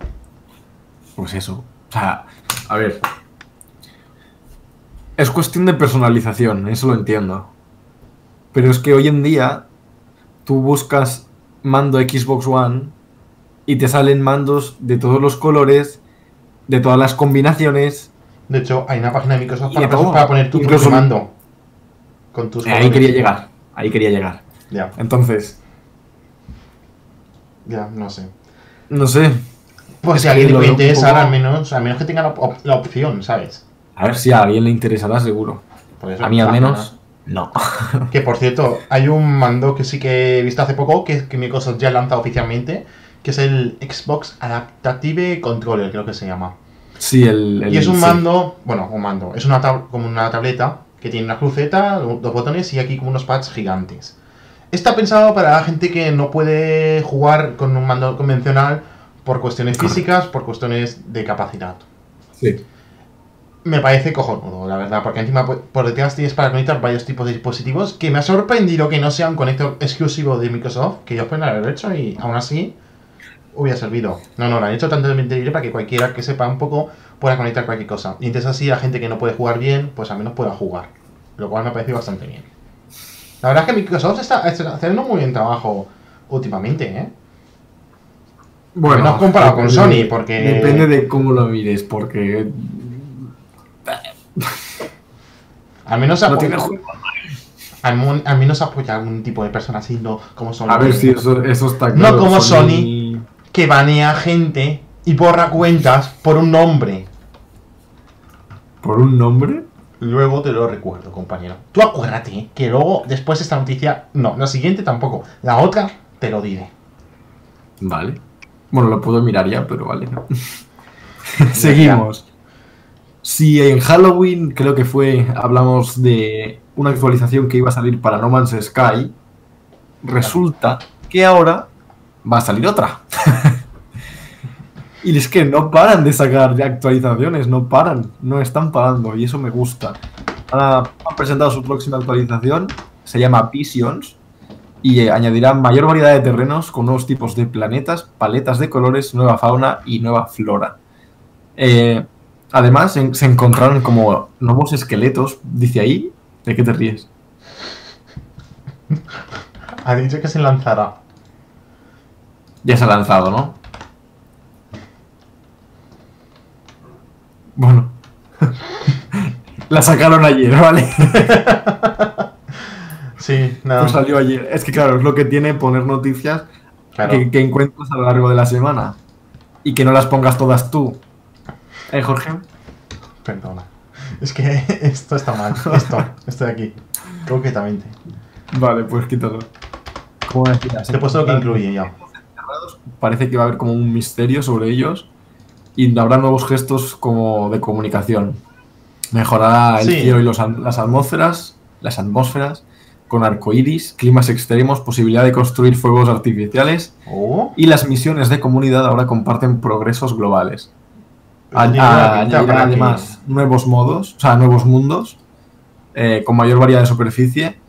Pues eso. O sea, a ver. Es cuestión de personalización, eso lo entiendo. Pero es que hoy en día tú buscas mando Xbox One y te salen mandos de todos los colores, de todas las combinaciones. De hecho, hay una página de Microsoft para, todo. para poner tu propio mando. Con tus Ahí quería llegar, ahí quería llegar. Ya, Entonces, ya, no sé. no sé. Pues Es si a alguien le interesar, poco- al menos, al menos que tenga la, op- la opción, ¿sabes? A ver si a alguien le interesará seguro. A mí al menos, no. [laughs] Que por cierto, hay un mando que sí que he visto hace poco, que, que Microsoft ya ha lanzado oficialmente, que es el Xbox Adaptative Controller, creo que se llama. Sí, el... el- y es un sí. mando, bueno, un mando, es una como una tableta que tiene una cruceta, dos botones y aquí como unos pads gigantes. Está pensado para la gente que no puede jugar con un mando convencional por cuestiones físicas, por cuestiones de capacidad. Sí. Me parece cojonudo, la verdad, porque encima por detrás tienes para conectar varios tipos de dispositivos que me ha sorprendido que no sea un conector exclusivo de Microsoft, que ellos pueden haber hecho y aún así hubiera servido. No, no, lo han hecho tanto libre para que cualquiera que sepa un poco pueda conectar cualquier cosa. Y entonces así la gente que no puede jugar bien, pues al menos pueda jugar. Lo cual me ha parecido bastante bien. La verdad es que Microsoft está, haciendo muy buen trabajo últimamente, ¿eh? Menos comparado con Sony, porque- Depende de cómo lo mires, porque... Al menos No apoya, tiene juego. al, al menos apoya a algún tipo de personas así, no como Sony. A ver si eso, eso está No claro. como Sony. que banea gente y borra cuentas por un nombre. ¿Por un nombre? Luego te lo recuerdo, compañero. Tú acuérdate que luego, después esta noticia, no, la siguiente tampoco, la otra te lo diré. Vale. Bueno, lo puedo mirar ya, pero vale. [laughs] Seguimos. Si en Halloween, creo que fue, hablamos de una actualización que iba a salir para No Man's Sky, resulta que ahora va a salir otra. [laughs] y es que no paran de sacar actualizaciones, no paran, no están parando, y eso me gusta. Han presentado su próxima actualización, se llama Visions, y eh, añadirá mayor variedad de terrenos con nuevos tipos de planetas, paletas de colores, nueva fauna y nueva flora. Eh, además, en- se encontraron como nuevos esqueletos, dice ahí. ¿De qué te ríes? Ha dicho que se lanzará. Ya se ha lanzado, ¿no? Bueno. [laughs] La sacaron ayer, ¿vale? [laughs] Sí, nada. Pues salió ayer. Es que claro, es lo que tiene poner noticias claro. que, que encuentras a lo largo de la semana. Y que no las pongas todas tú. ¿Eh, Jorge? Perdona. Es que [laughs] esto está mal. Esto, esto de aquí. Concretamente. Vale, pues quítalo. ¿Cómo decías? Te he puesto lo que incluye ya. Parece que va a haber como un misterio sobre ellos. Y habrá nuevos gestos como de comunicación. Mejorará el Sí. cielo y los las atmósferas, las atmósferas, con arcoíris, climas extremos, posibilidad de construir fuegos artificiales Oh. y las misiones de comunidad ahora comparten progresos globales. A- a- añadirá que- además nuevos modos, o sea, nuevos mundos eh, con mayor variedad de superficie.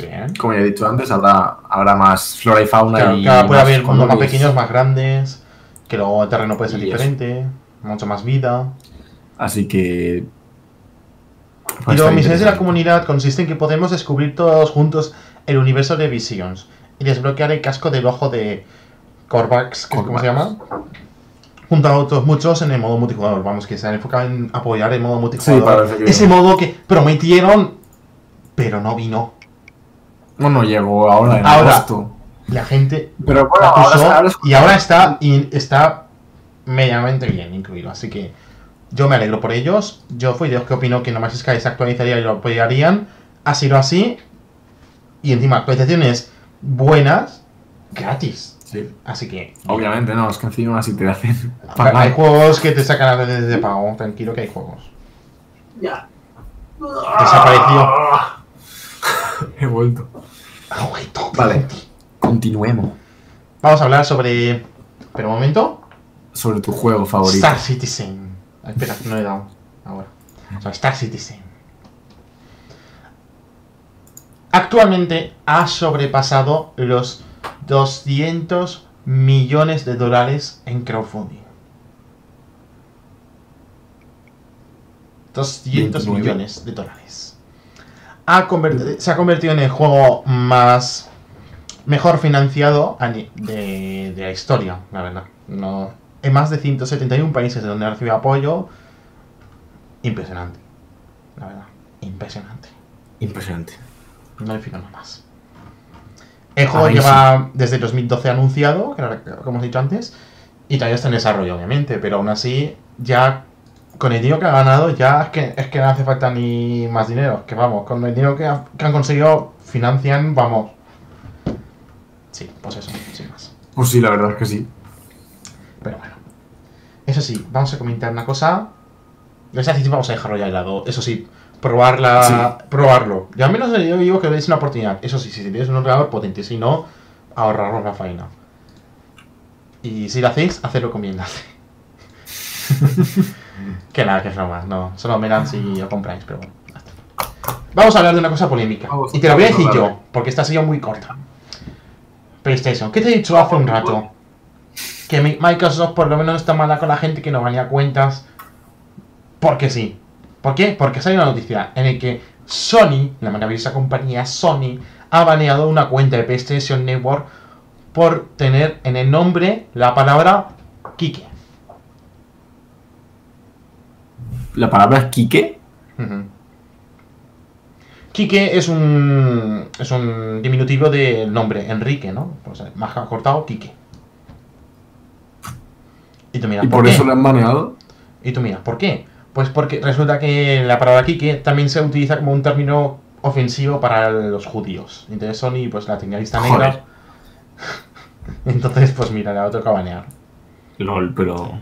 Bien. Como ya he dicho antes, habrá, habrá más flora y fauna Claro, y claro, puede más haber mundos más pequeños, más grandes. Que luego el terreno puede ser eso. diferente. Mucho más vida. Así que. Y pues está misiones de la comunidad consiste en que podemos descubrir todos juntos el universo de Visions y desbloquear el casco del ojo de Corvax, como se llama, junto a otros muchos en el modo multijugador. Vamos, que se han enfocado en apoyar el modo multijugador. que- Ese modo que prometieron, pero no vino. Bueno, llegó ahora en Ahora. agosto. La gente Pero bueno, la ahora, acusó ahora es- y ahora está, y está medianamente bien incluido. Así que yo me alegro por ellos. Yo fui de los que opinó que No Man's Sky se actualizaría y lo apoyarían. Ha sido así. Y encima, actualizaciones buenas, gratis. Sí. Así que Obviamente no, es que encima así te hacen [laughs] hay juegos que te sacan a veces de pago. Tranquilo que hay juegos. Ya. Desapareció. [laughs] He vuelto. Güey, todo. Vale, continuemos. Vamos a hablar sobre. Pero un momento. Sobre tu juego favorito. Star Citizen. Ah, espera, no le he dado. Ahora. Star Citizen. Actualmente ha sobrepasado los 200 millones de dólares en crowdfunding. 200 29. millones de dólares. Ha se ha convertido en el juego más mejor financiado de, de la historia, la verdad. No, en más de 171 países de donde ha recibido apoyo. Impresionante. La verdad. Impresionante. Impresionante. No le fijo nada más. El juego lleva desde 2012 anunciado, como hemos dicho antes, y todavía está en desarrollo, obviamente, pero aún así, ya con el dinero que ha ganado, ya es que, es que no hace falta ni más dinero. Que vamos, con el dinero que, ha- que han conseguido, financian, vamos. Sí, pues eso, sin más. Pues sí, la verdad es que sí. Pero bueno. Eso sí, vamos a comentar una cosa. Les vamos a dejarlo ya de lado. Eso sí, probarla, probarlo. Yo al menos yo digo que le deis una oportunidad. Eso sí, si tenéis un ordenador potente, si no, ahorraros la faena. Y si lo hacéis, hacedlo [laughs] enlace. que nada, que es broma. No, solo mirad si lo compráis, pero bueno. Vamos a hablar de una cosa polémica. Vamos, y te la voy a decir yo, porque esta ha sido muy corta. PlayStation, ¿qué te he dicho hace un rato? Que mi- Microsoft por lo menos está mala con la gente que no banea cuentas. Porque sí. ¿Por qué? Porque sale una noticia en el que Sony, la maravillosa compañía Sony, ha baneado una cuenta de PlayStation Network por tener en el nombre la palabra Kike. La palabra es Kike. Ujú. Kike es un es un diminutivo del nombre Enrique, ¿no? Pues más cortado Kike. Y tú miras, Y ¿por, por qué? eso le han baneado. Y tú miras, ¿por qué? Pues porque resulta que la palabra Kike también se utiliza como un término ofensivo para los judíos. Entonces Sony pues la tenía lista negra. [laughs] Entonces, pues mira, la toca banear. LOL, pero.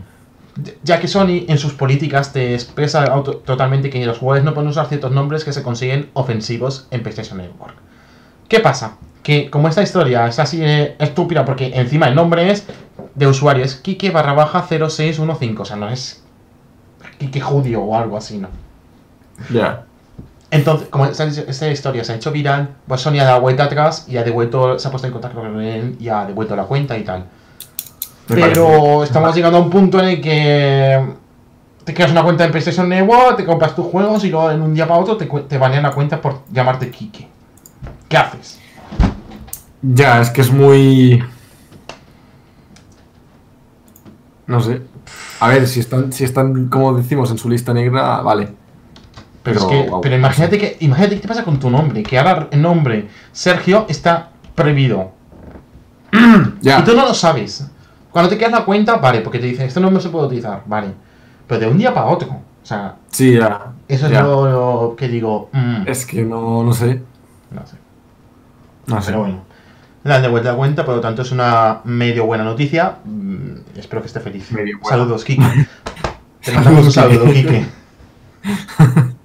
Ya que Sony en sus políticas te expresa totalmente que los jugadores no pueden usar ciertos nombres que se consiguen ofensivos en PlayStation Network. ¿Qué pasa? Que como esta historia es así de estúpida porque encima el nombre es de usuario, es Kike barra baja 0615, o sea, no es Kike judío o algo así, ¿no? Ya. Entonces, como esta, esta historia se ha hecho viral, pues Sony ha dado vuelta atrás y ha devuelto, se ha puesto en contacto con él y ha devuelto la cuenta y tal. Me Pero parece. estamos llegando a un punto en el que te creas una cuenta en PlayStation Network, te compras tus juegos y luego en un día para otro te, te banean la cuenta por llamarte Kike. ¿Qué haces? Ya, es que es muy. No sé. A ver, si están, si están, como decimos, en su lista negra, vale. Pero, es que, wow, pero imagínate que imagínate qué te pasa con tu nombre, que ahora el nombre Sergio está prohibido. [clears throat] Ya. Y tú no lo sabes. Cuando te creas la cuenta, vale, porque te dicen, este nombre se puede utilizar, vale. Pero de un día para otro. O sea, Sí, ya. eso es lo, lo que digo. mm, Es que no, no sé. no sé. No sé. Pero bueno. La han devuelto la cuenta, por lo tanto es una medio buena noticia. Mm, espero que esté feliz. Medio buena. Saludos, Kike. [laughs] Te mandamos un saludo, Kike. [laughs]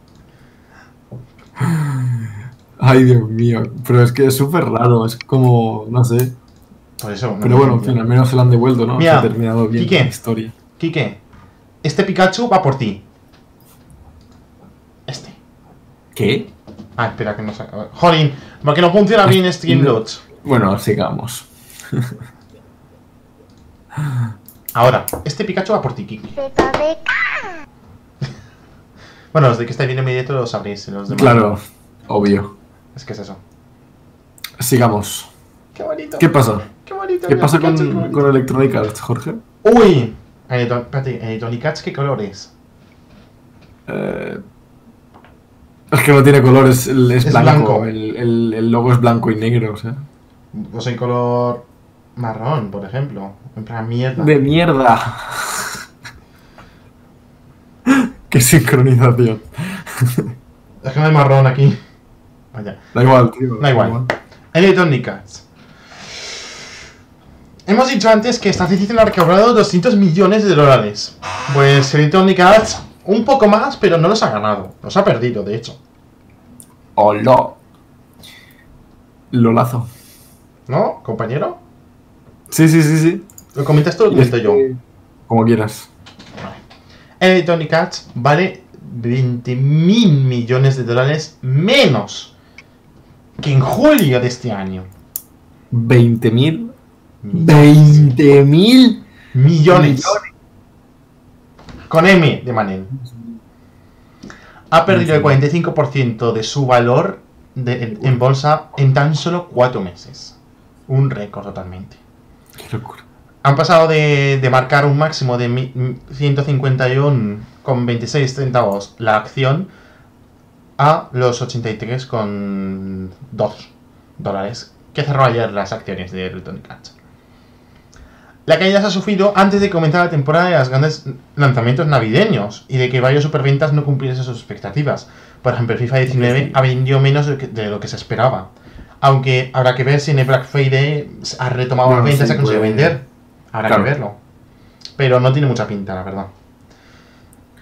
Ay, Dios mío. Pero es que es súper raro. Es como, no sé. Por eso. Pero bueno, en fin, al menos se lo han devuelto, ¿no? Mira, se ha terminado bien Quique. la historia. Kike, este Pikachu va por ti. Este. ¿Qué? Ah, espera que no sé. Jolín, porque no funciona bien Streamlabs. Bueno, sigamos. Ahora, este Pikachu va por ti, Kike. [laughs] Bueno, los de que estáis viendo mi directo lo sabréis. Los demás. Claro, obvio. Es que es eso. Sigamos. Qué bonito. ¿Qué pasa? Qué bonito. ¿Qué mira, pasa con, con Electronic Arts, Jorge? Uy. Eh, espérate, eh, Tony Cats, ¿qué color es? Eh, es que no tiene colores, es, Es blanco. blanco. El, el- el logo es blanco y negro, o sea. Pues en color marrón, por ejemplo. En plan mierda. De mierda. Qué sincronización. Es que no hay marrón aquí. Vaya. Da igual, tío. Da igual. Electronic Arts. Hemos dicho antes que esta adquisición ha recaudado 200 millones de dólares. Pues Electronic Arts un poco más, pero no los ha ganado. Los ha perdido, de hecho. Hola. Lolazo. ¿No, compañero? Sí, sí, sí, sí. ¿Lo comentas tú o lo comento yo? Como quieras. Electronic Arts vale 20 mil millones de dólares menos que en julio de este año. 20.000. 20.000 Millones. Con M de Manel. Ha perdido el 45% de su valor de- en, en bolsa en tan solo 4 meses. Un récord totalmente. Qué locura. Han pasado de, de marcar un máximo de mi- 151,26 centavos la acción a los 83,2 dólares que cerró ayer las acciones de Electronic Arts. La caída se ha sufrido antes de comenzar la temporada de los grandes lanzamientos navideños y de que varios superventas no cumpliesen sus expectativas. Por ejemplo, el FIFA 19 ha vendido menos de, lo que se esperaba. Aunque habrá que ver si en el Black Friday ha retomado Bueno, las ventas y sí, ha conseguido puede- vender. Habrá Claro. que verlo. Pero no tiene mucha pinta, la verdad.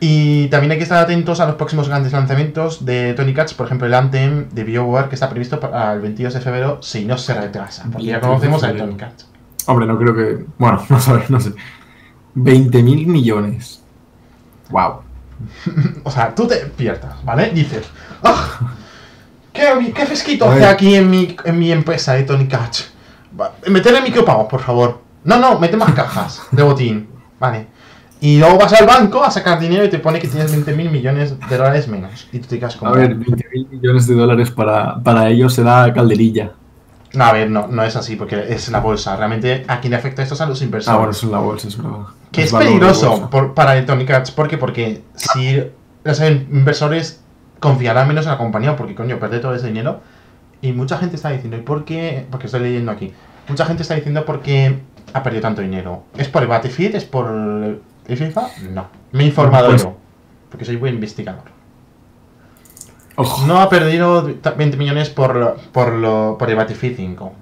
Y también hay que estar atentos a los próximos grandes lanzamientos de Tony Cats, por ejemplo el Anthem de BioWare que está previsto para el 22 de febrero si no se retrasa, porque ya 22 de conocemos a. Tony Cats. Hombre, no creo que. Bueno, [laughs] no sé, no sé. 20.000 millones. Wow. [laughs] O sea, tú te pierdas, ¿vale? Dices, ¡ah! ¿Qué, qué fresquito hace aquí en mi, en mi empresa de Tony Cats? Va, Meterle micropagos, por favor. No, no, mete más cajas de botín. Vale. Y luego vas al banco a sacar dinero y te pone que tienes 20 mil millones de dólares menos. Y tú te quedas como... A ver, 20.000 millones de dólares para, para ellos será calderilla. No, a ver, no, no es así, porque es la bolsa. Realmente a quien le afecta esto es a los inversores. Ah, bueno, es la bolsa, es verdad. que es peligroso por- para Electronic Arts. ¿Por qué? Porque si los inversores confiarán menos en la compañía, porque coño, perder todo ese dinero. Y mucha gente está diciendo, ¿y por qué? Porque estoy leyendo aquí. Mucha gente está diciendo por qué ha perdido tanto dinero. ¿Es por el Battlefield? ¿Es por el FIFA? No. Me he informado Pues- yo. Porque soy buen investigador. Ojo. No ha perdido 20 millones por, lo- por, lo, por el Battlefield 5,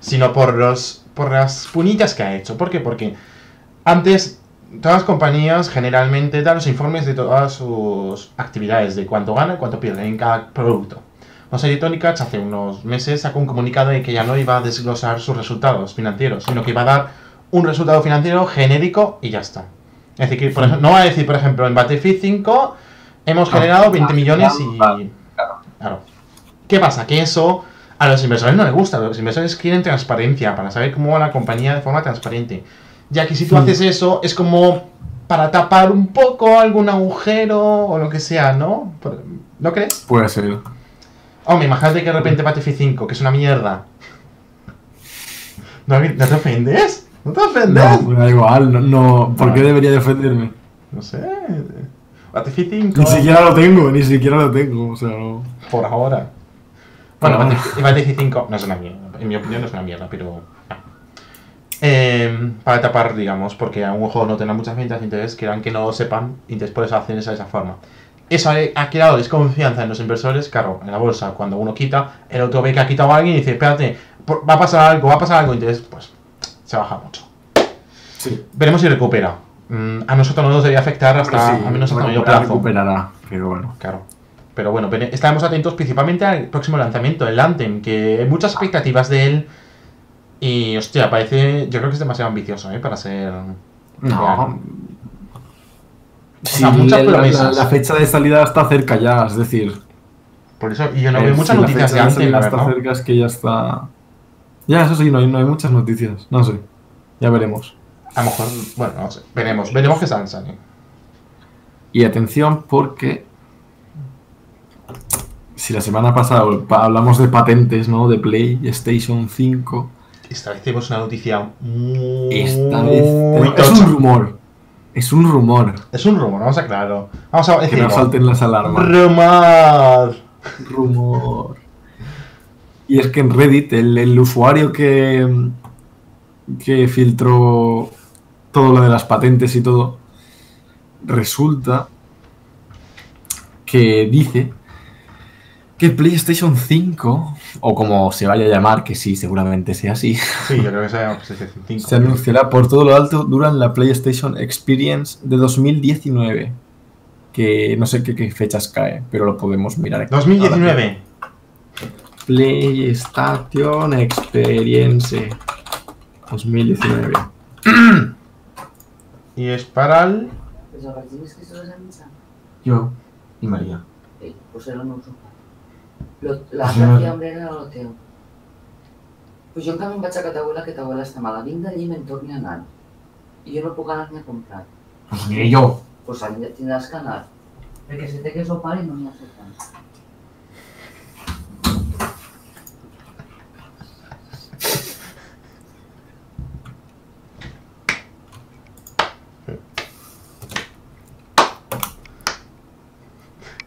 sino por, los, por las punitas que ha hecho. ¿Por qué? Porque antes todas las compañías generalmente dan los informes de todas sus actividades, de cuánto ganan y cuánto pierden en cada producto. No sé, Electronic hace unos meses sacó un comunicado de que ya no iba a desglosar sus resultados financieros, sino que iba a dar un resultado financiero genérico y ya está. Es decir, que por ejemplo, no va a decir, por ejemplo, en Battlefield 5 hemos No, generado 20 millones y... claro. ¿Qué pasa? Que eso a los inversores no les gusta. Los inversores quieren transparencia para saber cómo va la compañía de forma transparente. Ya que si tú Hmm. haces eso, es como para tapar un poco algún agujero o lo que sea, ¿no? ¿No crees? Puede ser. Hombre, imagínate que de repente Battlefield 5, que es una mierda. ¿No, no te ofendes? ¿No te ofendes? No, me da igual. No, no, ¿Por qué debería defenderme? No sé. Battlefield 5. Ni siquiera lo tengo, ni siquiera lo tengo. O sea, no. Por ahora. Por Bueno, ahora. Battlefield Battlefield 5 no es una mierda. En mi opinión no es una mierda, pero. ah. Eh, para tapar, digamos, porque a un juego no tenga muchas ventas, entonces quieran que no lo sepan, y eso hacen eso de esa forma. Eso ha creado desconfianza en los inversores, claro, en la bolsa, cuando uno quita, el otro ve que ha quitado a alguien y dice, espérate, va a pasar algo, va a pasar algo, entonces, pues, se baja mucho. Sí. Veremos si recupera. Mm, a nosotros no nos debería afectar hasta, Sí, al menos hasta medio plazo. recuperará. Pero bueno. Claro. Pero bueno, estaremos atentos principalmente al próximo lanzamiento, el Anthem, que hay muchas expectativas de él. Y hostia, parece. Yo creo que es demasiado ambicioso, ¿eh? Para ser. No. O sea, muchas la, la- promesas. la fecha de salida está cerca ya, es decir. Por eso, y yo no eh, veo muchas si la noticias de fecha Anthem, la salida está cerca, es que ya está. Ya, eso sí, no hay, no hay muchas noticias. No sé. Ya veremos. A lo mejor, bueno, no sé. Veremos, veremos qué sale. sale. Y atención porque si la semana pasada pa- hablamos de patentes, ¿no? De PlayStation 5, Esta vez tenemos una noticia muy. esta vez muy es un rumor. Es un rumor. Es un rumor, vamos a aclararlo. Vamos a Que no salten las alarmas. Rumor. Rumor. Y Y es que en Reddit, el, el usuario que, que filtró todo lo de las patentes y todo, resulta que dice que PlayStation 5, o como se vaya a llamar, que sí, seguramente sea así, Sí, yo creo que se llama PlayStation 5. se anunciará por todo lo alto durante la PlayStation Experience de 2019. Que no sé qué, qué fechas cae, pero lo podemos mirar aquí. 2019. PlayStation Experience 2019. [clears throat] Y es para el. Que anuncian. Yo y María. Ei, pues era supo. Lo, la altra no. fiambre era lo teu. Pues jo en canvi em vaig a que t'abuela, que t'abuela està mala. Vinc d'allí i me'n torni a anar. I jo no puc anar ni a comprar. Pues diré yo. Pues ahí tindràs que anar. Perquè si té que sopar i no n'hi ha sopar.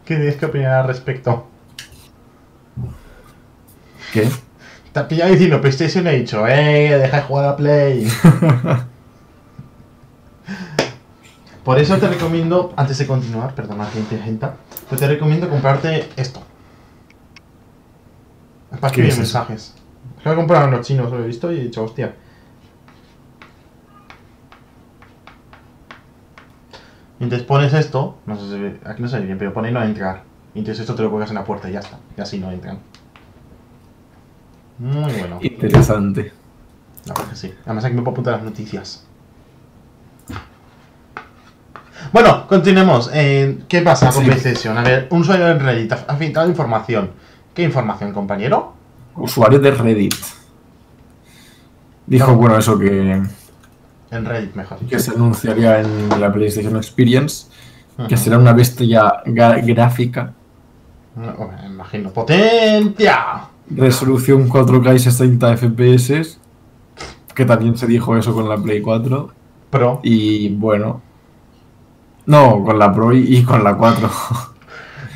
¿Qué tienes que opinar al respecto? ¿Qué? Te ha pillado diciendo PlayStation y he dicho, ¡eh! Deja de jugar a Play. [laughs] Por eso te recomiendo, antes de continuar, perdona gente, gente, pues te recomiendo comprarte esto. Es para ¿Qué escribir mensajes. Es que lo compraron los chinos, lo he visto y he dicho, hostia. Entonces pones esto, no sé si aquí no se ve bien, pero pone no entrar. Y entonces esto te lo cuelgas en la puerta y ya está. Y así no entran. Muy bueno. Interesante. La verdad que sí. Además aquí me puedo apuntar las noticias. Bueno, continuemos. Eh, ¿Qué pasa con Sí. PlayStation? A ver, un usuario en Reddit ha ha filtrado información. ¿Qué información, compañero? Usuario de Reddit. Dijo, bueno, eso que, En Reddit, mejor. que se anunciaría en la PlayStation Experience, que Ujú. será una bestia gráfica, Oh, me imagino. ¡Potencia! resolución 4K y 60 FPS, que también se dijo eso con la Play 4, Pro. y bueno, no, con la Pro y, y con la 4. [laughs]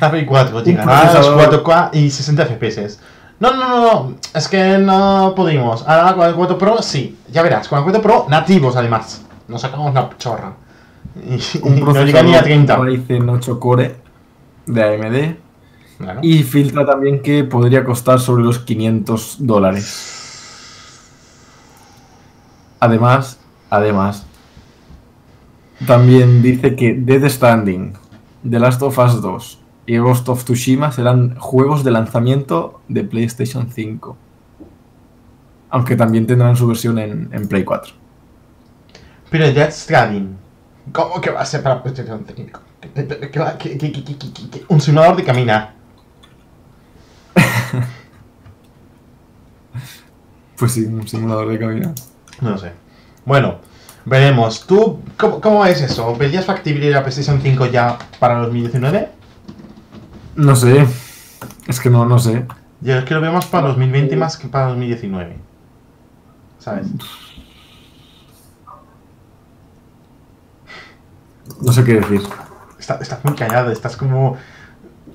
La Play 4 Un llegará a los procesador- 4K y 60 FPS. No, no, no, no. Es que no pudimos. Ahora con el 4 Pro, sí. Ya verás, con el 4 Pro, nativos además. Nos sacamos una chorra. Y, Un y [laughs] no llega ni a 30. Ryzen 8 Core de AMD, Claro. y filtra también que podría costar sobre los 500 dólares. Además, además, también dice que Dead Standing, The Last of Us 2 y Ghost of Tsushima serán juegos de lanzamiento de PlayStation 5. Aunque también tendrán su versión en, en Play 4. Pero Death Stranding, ¿cómo que va a ser para PlayStation 5? ¿Qué- qué qué- Un simulador de caminar. [laughs] Pues sí, un simulador de caminar. No sé. Bueno, veremos. ¿Tú cómo, cómo es eso? ¿Verías factible la PlayStation 5 ya para 2019? No sé. Es que no, no sé. Yo es que lo veo más para 2020 más que para 2019. ¿Sabes? No sé qué decir. Está- estás muy callado, estás como...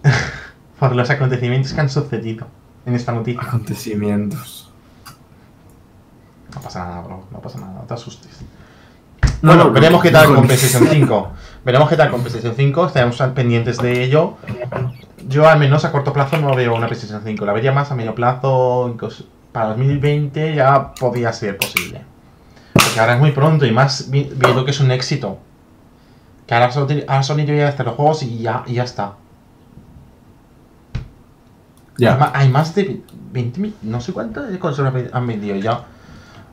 [laughs] por los acontecimientos que han sucedido en esta noticia. Acontecimientos. No pasa nada, bro. No pasa nada, no te asustes. No, bueno, no, veremos qué tal con con- PlayStation 5. Veremos qué tal con PlayStation 5. Estaremos al pendientes de ello. Yo al menos a corto plazo no veo una PlayStation 5. La vería más a medio plazo. incluso Para 2020 ya podría ser posible. Porque ahora es muy pronto y más vi- viendo que es un éxito. Que ahora Sony, ahora Sony debería hacer los juegos y ya, y ya está. Ya. hay más de 20 mil. No sé cuántas consolas han vendido ya.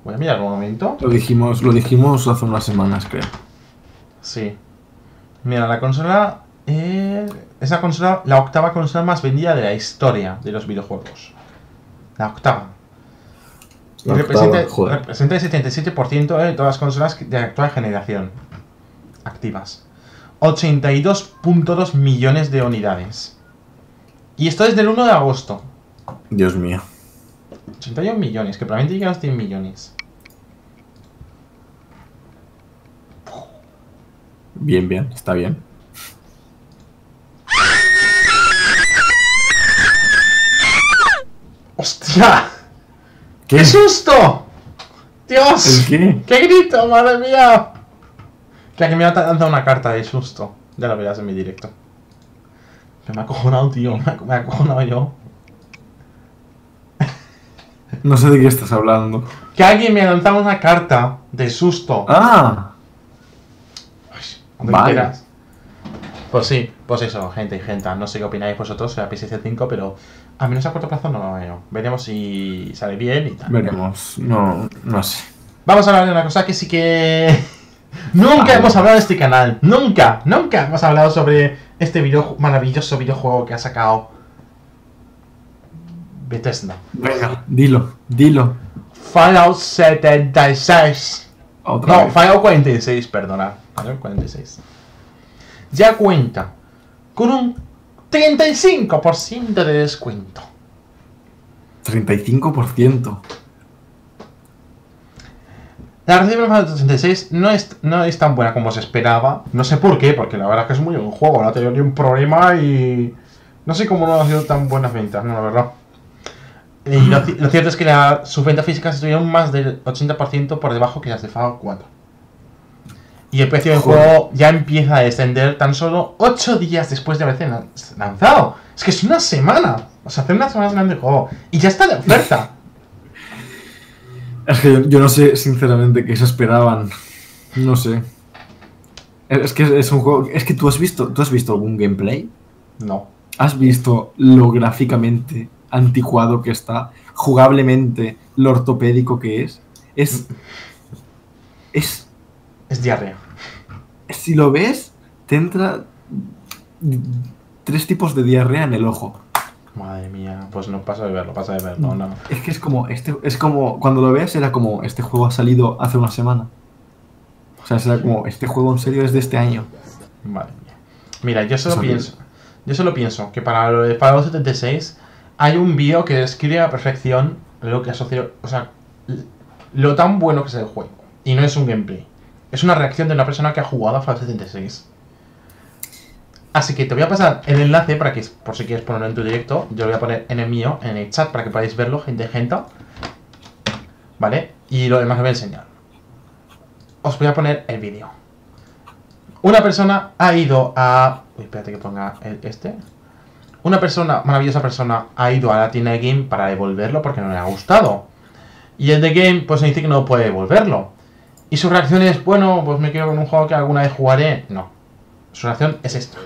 Voy a mirar un momento. Lo dijimos, lo dijimos hace unas semanas, creo. Sí. Mira, la consola eh, es la consola, la octava consola más vendida de la historia de los videojuegos. La octava. Y La representa, octava, joder. representa el 77% de todas las consolas de la actual generación activas. 82.2 millones de unidades. Y esto es del 1 de agosto. Dios mío. 81 millones, que probablemente llega a los 100 millones. Bien, bien, está bien. ¡Hostia! [laughs] ¿Qué? ¡Qué susto! ¡Dios! ¿El qué? ¡Qué grito, madre mía! Que aquí me ha lanzado una carta de susto. Ya lo verás en mi directo. Me ha acojonado, tío. Me ha, acojonado yo. [laughs] No sé de qué estás hablando. Que alguien me ha lanzado una carta de susto. Ah, cuando Vale. quieras. Pues sí, pues eso, gente y gente. No sé qué opináis vosotros de la PlayStation 5, pero a menos a corto plazo no lo veo. Veremos si sale bien y tal. veremos. No, no sé. Vamos a hablar de una cosa que sí que. [laughs] Nunca hemos hablado de este canal. Nunca, nunca hemos hablado sobre este video, maravilloso videojuego que ha sacado Bethesda. Venga, dilo, dilo. Fallout 76. Otra No, vez. Fallout 46, perdona. Fallout 46. Ya cuenta con un 35% de descuento. 35%. La recepción de Fallout 66 no es, no es tan buena como se esperaba. No sé por qué, porque la verdad es que es muy buen juego. No ha tenido ni un problema y. No sé cómo no ha sido tan buenas ventas, no, la verdad. Y lo, ci- lo cierto es que sus ventas físicas estuvieron más del 80% por debajo que las de Fallout 4. Y el precio del Joder. juego ya empieza a descender tan solo 8 días después de haberse lan- lanzado. Es que es una semana. O sea, hace una semana grande el juego. Y ya está de oferta. [laughs] Es que yo, yo no sé sinceramente qué se esperaban. No sé. Es que es un juego. Es que tú has visto. ¿Tú has visto algún gameplay? No. ¿Has visto lo gráficamente anticuado que está? Jugablemente lo ortopédico que es. Es. Es. Es diarrea. Si lo ves, te entra. Tres tipos de diarrea en el ojo. Madre mía, pues no pasa de verlo, pasa de verlo, no. Es que es como. Este, es como. Cuando lo ves, era como. Este juego ha salido hace una semana. O sea, será como. Este juego en serio es de este año. Madre mía. Mira, yo solo no pienso. Yo solo pienso que para lo de Fallout 76 hay un vídeo que describe a perfección lo que asocio. O sea, lo tan bueno que es el juego. Y no es un gameplay. Es una reacción de una persona que ha jugado a Fallout 76. Así que te voy a pasar el enlace para que, por si quieres ponerlo en tu directo, yo lo voy a poner en el mío, en el chat, para que podáis verlo, gente, gente. ¿Vale? Y lo demás os voy a enseñar. Os voy a poner el vídeo. Una persona ha ido a... Uy, espérate que ponga este. Una persona, maravillosa persona, ha ido a la tienda de Game para devolverlo porque no le ha gustado. Y el de Game, pues dice que no puede devolverlo. Y su reacción es, bueno, pues me quedo con un juego que alguna vez jugaré. No. Su reacción es esta.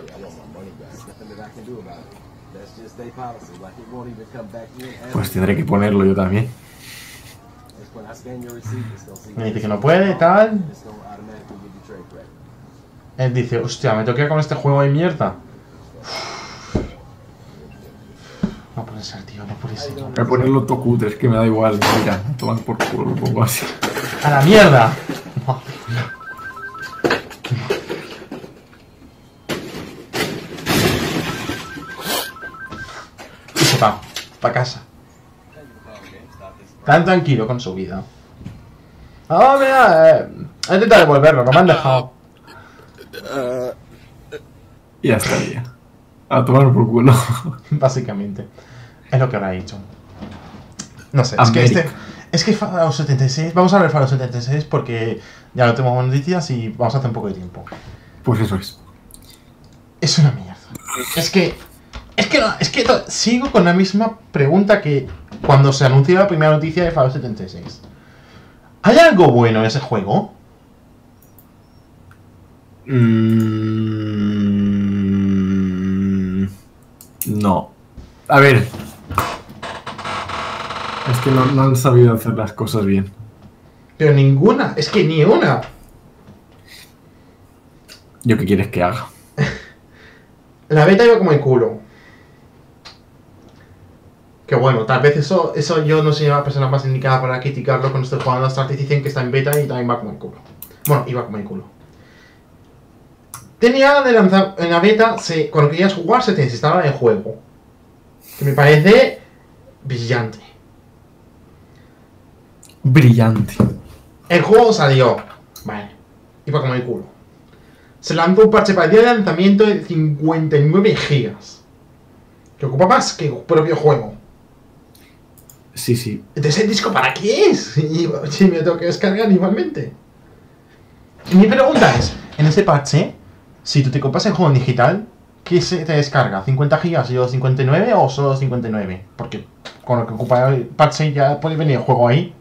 Pues tendré que ponerlo yo también. Me dice que no puede, tal. Él dice, hostia, me toqué con este juego de mierda. No puede ser, tío, no puede ser. Voy a ponerlo todo cutre, es que me da igual. Mira, toman por culo, lo pongo así. ¡A la mierda! Y se va, pa' casa. Tan tranquilo con su vida. Ah, mira, eh, he intentado devolverlo, no me han dejado. Y ya estaría. A tomar por culo. [laughs] Básicamente. Es lo que habrá dicho. No sé, es que este. Es que Fallout 76. Vamos a ver Fallout 76 porque ya no tenemos noticias y vamos a hacer un poco de tiempo. Pues eso es. Es una mierda. Es que. Es que no, es que sigo con la misma pregunta que cuando se anunció la primera noticia de Fallout 76. ¿Hay algo bueno en ese juego? Mm, no. A ver. Es que no, no han sabido hacer las cosas bien. Pero ninguna, es que ni una. ¿Yo qué quieres que haga? [laughs] La beta iba como el culo. Que bueno, tal vez eso, eso yo no soy la persona más indicada para criticarlo cuando estoy jugando hasta dicen que está en beta y también va como el culo. Bueno, iba como el culo. Tenía de lanzar en la beta, se, cuando querías jugar se te instalaba el juego. Que me parece brillante. Brillante. El juego salió. Vale. Iba como el culo. Se lanzó un parche para el día de lanzamiento de 59 gigas. Que ocupa más que el propio juego. Sí, sí. Entonces, ¿el disco para qué es? [laughs] Y si me tengo que descargar igualmente. Y mi pregunta es, en ese parche, si tú te compras el juego en digital, ¿qué se te descarga? ¿50 gigas y los 59 o solo 59? Porque con lo que ocupa el parche ya puede venir el juego ahí.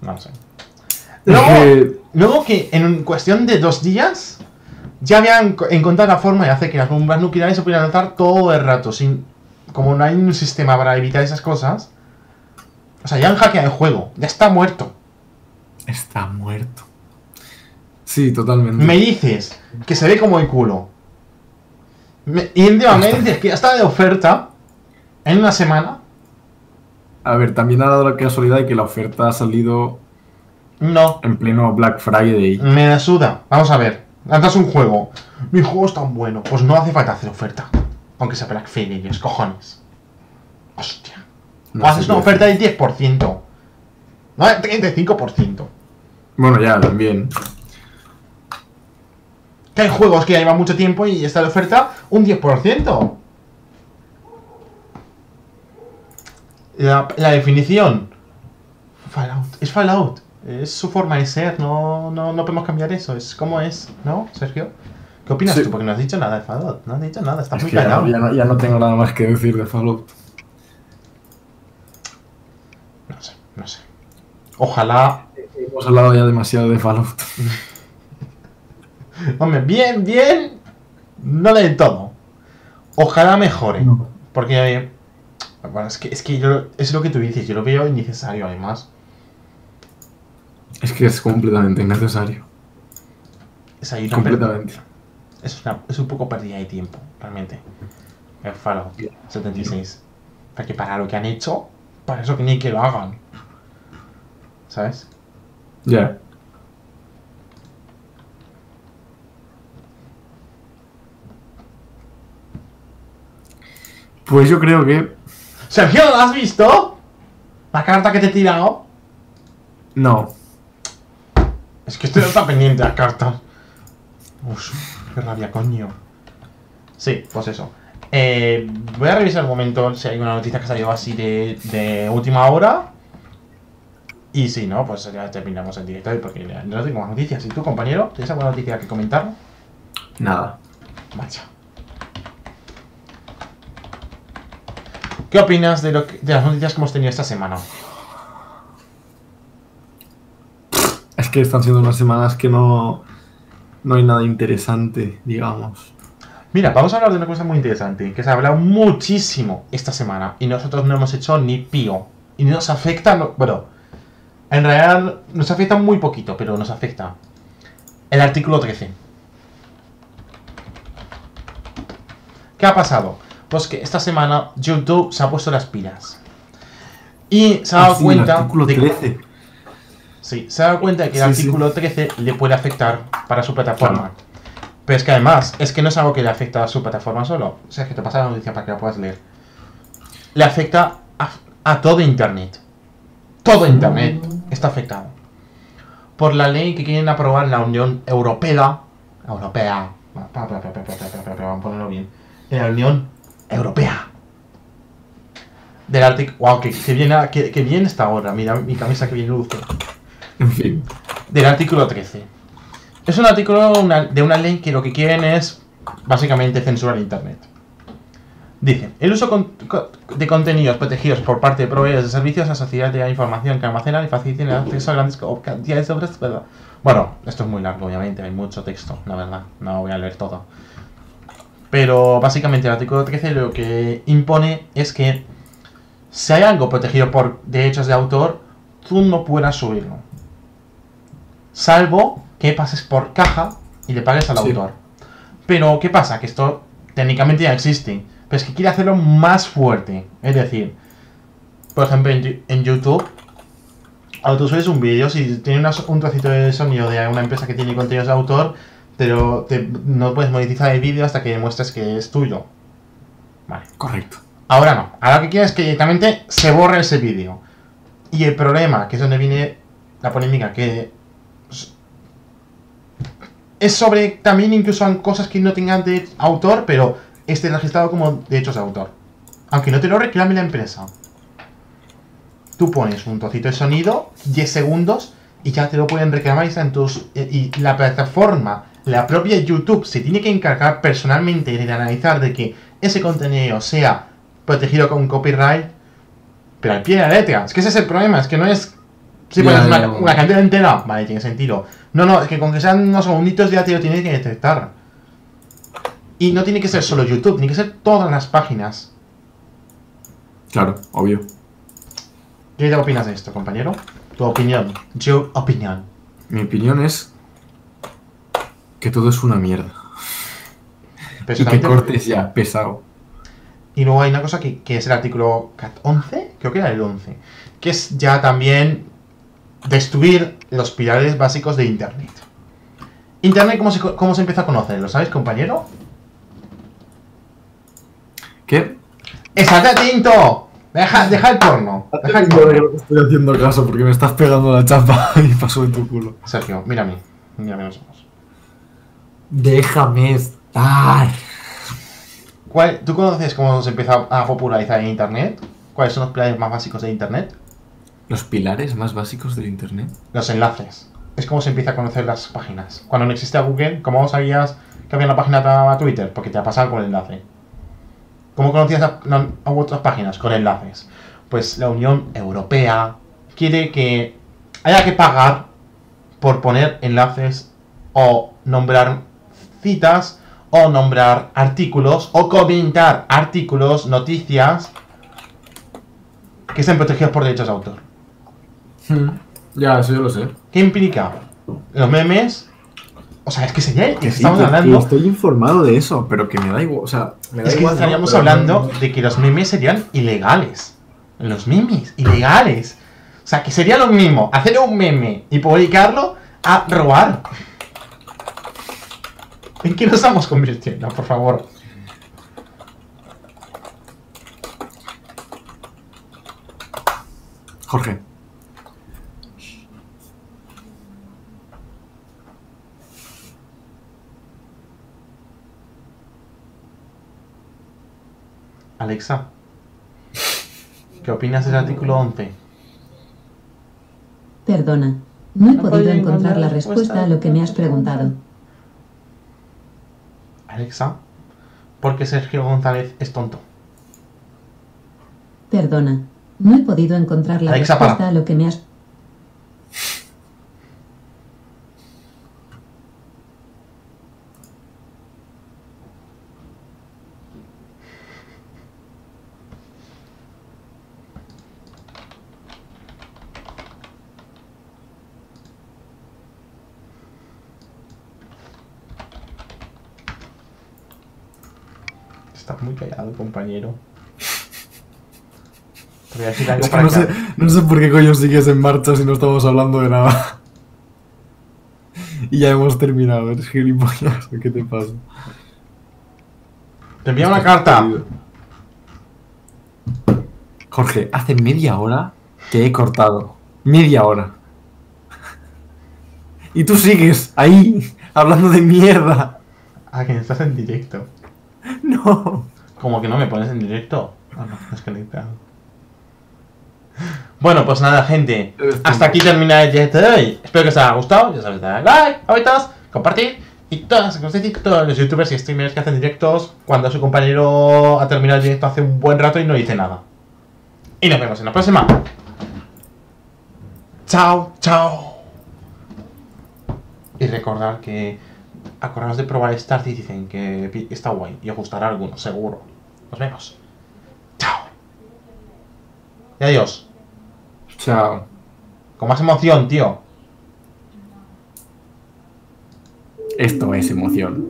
No lo sé. Luego, que- luego que en cuestión de dos días ya habían co- encontrado la forma de hacer que las bombas nucleares se pudieran lanzar todo el rato, sin como no hay un sistema para evitar esas cosas. O sea, ya han hackeado el juego, ya está muerto. Está muerto. Sí, totalmente. Me dices que se ve como el culo. Me- y encima me dices que ya está de oferta en una semana. A ver, también ha dado la casualidad de que la oferta ha salido No, en pleno Black Friday. me la suda. Vamos a ver, lanzas un juego. Mi juego es tan bueno, pues no hace falta hacer oferta. Aunque sea Black Friday, los cojones. Hostia. No o haces una oferta del 10%. No, del 35%. Bueno, ya, también. Que hay juegos que ya llevan mucho tiempo y está de oferta un 10%. La, la definición. Fallout. Es Fallout. Es su forma de ser. No, no, no podemos cambiar eso. Es como es. ¿No, Sergio? ¿Qué opinas Sí. tú? Porque no has dicho nada de Fallout. No has dicho nada. Está Es muy callado. no, ya no- ya no tengo nada más que decir de Fallout. No sé, no sé. Ojalá. Hemos hablado ya demasiado de Fallout. [laughs] Hombre, bien, bien. No del todo. Ojalá mejore. No. Porque. Bueno, es que, es que yo. Es lo que tú dices. Yo lo veo innecesario, además. Es que es completamente innecesario. Es ahí una Completamente. es, una- es un poco pérdida de tiempo, realmente. El Fallout 76. Porque para lo que han hecho, para eso que ni que lo hagan. ¿Sabes? Ya. Pues yo creo que. Sergio, ¿lo has visto? La carta que te he tirado. No. Es que estoy está pendiente de las cartas. Uf, qué rabia, coño. Sí, pues eso. Eh, voy a revisar un momento si hay una noticia que salió así de, de última hora. Y si no, pues ya terminamos el directo hoy porque no tengo más noticias. ¿Y tú, compañero? ¿Tienes alguna noticia que comentar? Nada. Marcha. ¿Qué opinas de, lo que- de las noticias que hemos tenido esta semana? Es que están siendo unas semanas que no. No hay nada interesante, digamos. Mira, vamos a hablar de una cosa muy interesante, que se ha hablado muchísimo esta semana y nosotros no hemos hecho ni pío. Y nos afecta, no- bueno, en realidad nos afecta muy poquito, pero nos afecta. El artículo 13. ¿Qué ha pasado? pues que esta semana YouTube se ha puesto las pilas. Y se ha dado ah, sí, cuenta. El de 13. Sí, se ha dado cuenta de que el artículo 13 le puede afectar para su plataforma. Pero es que además, es que no es algo que le afecta a su plataforma solo. O sea, es que te pasa la noticia para que la puedas leer. Le afecta a, todo Internet. Todo Internet está afectado. Por la ley que quieren aprobar la Unión Europea. Europea. Vamos a bien. La Unión Europea. Del artículo. Wow, que, que, bien, que, que bien está ahora. Mira mi camisa que bien luce En fin. del artículo 13. Es un artículo una- de una ley que lo que quieren es básicamente censurar Internet. Dice, el uso con- de contenidos protegidos por parte de proveedores de servicios a sociedades de la información que almacenan y facilitan el acceso a grandes cantidades de obras. Bueno, esto es muy largo, obviamente, hay mucho texto, la verdad, no voy a leer todo. Pero básicamente el artículo 13 lo que impone es que si hay algo protegido por derechos de autor, tú no puedas subirlo. Salvo que pases por caja y le pagues al Sí. autor. Pero, ¿qué pasa? Que esto técnicamente ya existe. Pero es que quiere hacerlo más fuerte. Es decir, por ejemplo, en, YouTube, cuando tú subes un vídeo, si tiene una- un trocito de sonido de una empresa que tiene contenidos de autor, pero te- no puedes monetizar el vídeo hasta que demuestres que es tuyo. Vale. Correcto. Ahora no. Ahora lo que quiero es que directamente se borre ese vídeo. Y el problema, que es donde viene la polémica, que es sobre también incluso en cosas que no tengan de autor, pero esté registrado como derechos de autor. aunque no te lo reclame la empresa. Tú pones un trocito de sonido, 10 segundos, y ya te lo pueden reclamar y está en tus... Y y la plataforma, la propia YouTube, se tiene que encargar personalmente de analizar de que ese contenido sea protegido con copyright, pero al pie de la letra. Es que ese es el problema, es que no es... Si pones una, canción entera, vale, tiene sentido. No, no, es que con que sean unos segunditos ya te lo tiene que detectar. Y no tiene que ser solo YouTube, tiene que ser todas las páginas. Claro, obvio. ¿Qué te opinas de esto, compañero? Tu opinión. Your opinion. Mi opinión es que todo es una mierda. Pero Y que cortes ya, pesado. Y luego hay una cosa que, que es el artículo 11, creo que era el 11, que es ya también destruir los pilares básicos de Internet. Internet, ¿cómo se, cómo se empieza a conocer? ¿Lo sabes, compañero? ¿Qué? ¡Estate atento! Deja, deja el porno. Deja el porno. estoy haciendo caso porque me estás pegando la chapa [laughs] y paso de tu culo. Sergio, mírame. Mírame los ojos. Déjame estar. ¿Cuál- ¿Tú conoces cómo se empieza a popularizar en Internet? ¿Cuáles son los pilares más básicos de Internet? Los pilares más básicos del internet. Los enlaces. Es como se empieza a conocer las páginas. Cuando no existía Google, ¿cómo sabías que había una página para Twitter? Porque te ha pasado con el enlace. ¿Cómo conocías a, no, a otras páginas? Con enlaces. Pues la Unión Europea quiere que haya que pagar por poner enlaces o nombrar citas o nombrar artículos o comentar artículos, noticias que estén protegidos por derechos de autor. Ya, eso yo lo sé. ¿Qué implica? Los memes. O sea, es que sería. Que sí, estamos que- hablando. que estoy informado de eso, pero que me da igual. O sea, me da Es que igual, ¿no? estaríamos hablando no- de que los memes serían ilegales. Los memes, ilegales. O sea, que sería lo mismo hacer un meme y publicarlo a robar. ¿En qué nos estamos convirtiendo, por favor? Jorge. Alexa, ¿qué opinas del artículo 11? Perdona. No he No podido encontrar la respuesta. respuesta a lo que me has preguntado. Alexa, ¿por qué Sergio González es tonto? Perdona. No he podido encontrar la Alexa, respuesta para. a lo que me has... Compañero. [laughs] Te voy a decir algo Es que para no que- sé, no sé por qué coño sigues en marcha si no estamos hablando de nada. [laughs] Y ya hemos terminado, eres gilipollas, [laughs] ¿qué te pasa? Te envía una carta. Jorge, hace media hora que he cortado. Media hora. Y tú sigues ahí, hablando de mierda. Ah, que estás en directo. No. Como que no me pones en directo. Ah, no, desconectado. Bueno, pues nada, gente. Eres Hasta aquí termina el directo de hoy. Espero que os haya gustado. Ya sabéis, darle like, favoritos, compartir. Y todas, os decía, todos los youtubers y streamers que hacen directos cuando su compañero ha terminado el directo hace un buen rato y no dice nada. Y nos vemos en la próxima. Chao, chao. Y recordar que acordaos de probar Star Citizen, que pi- está guay y os gustará alguno, seguro. Nos vemos. Chao. Y adiós. Chao. Con más emoción, tío. Esto es emoción.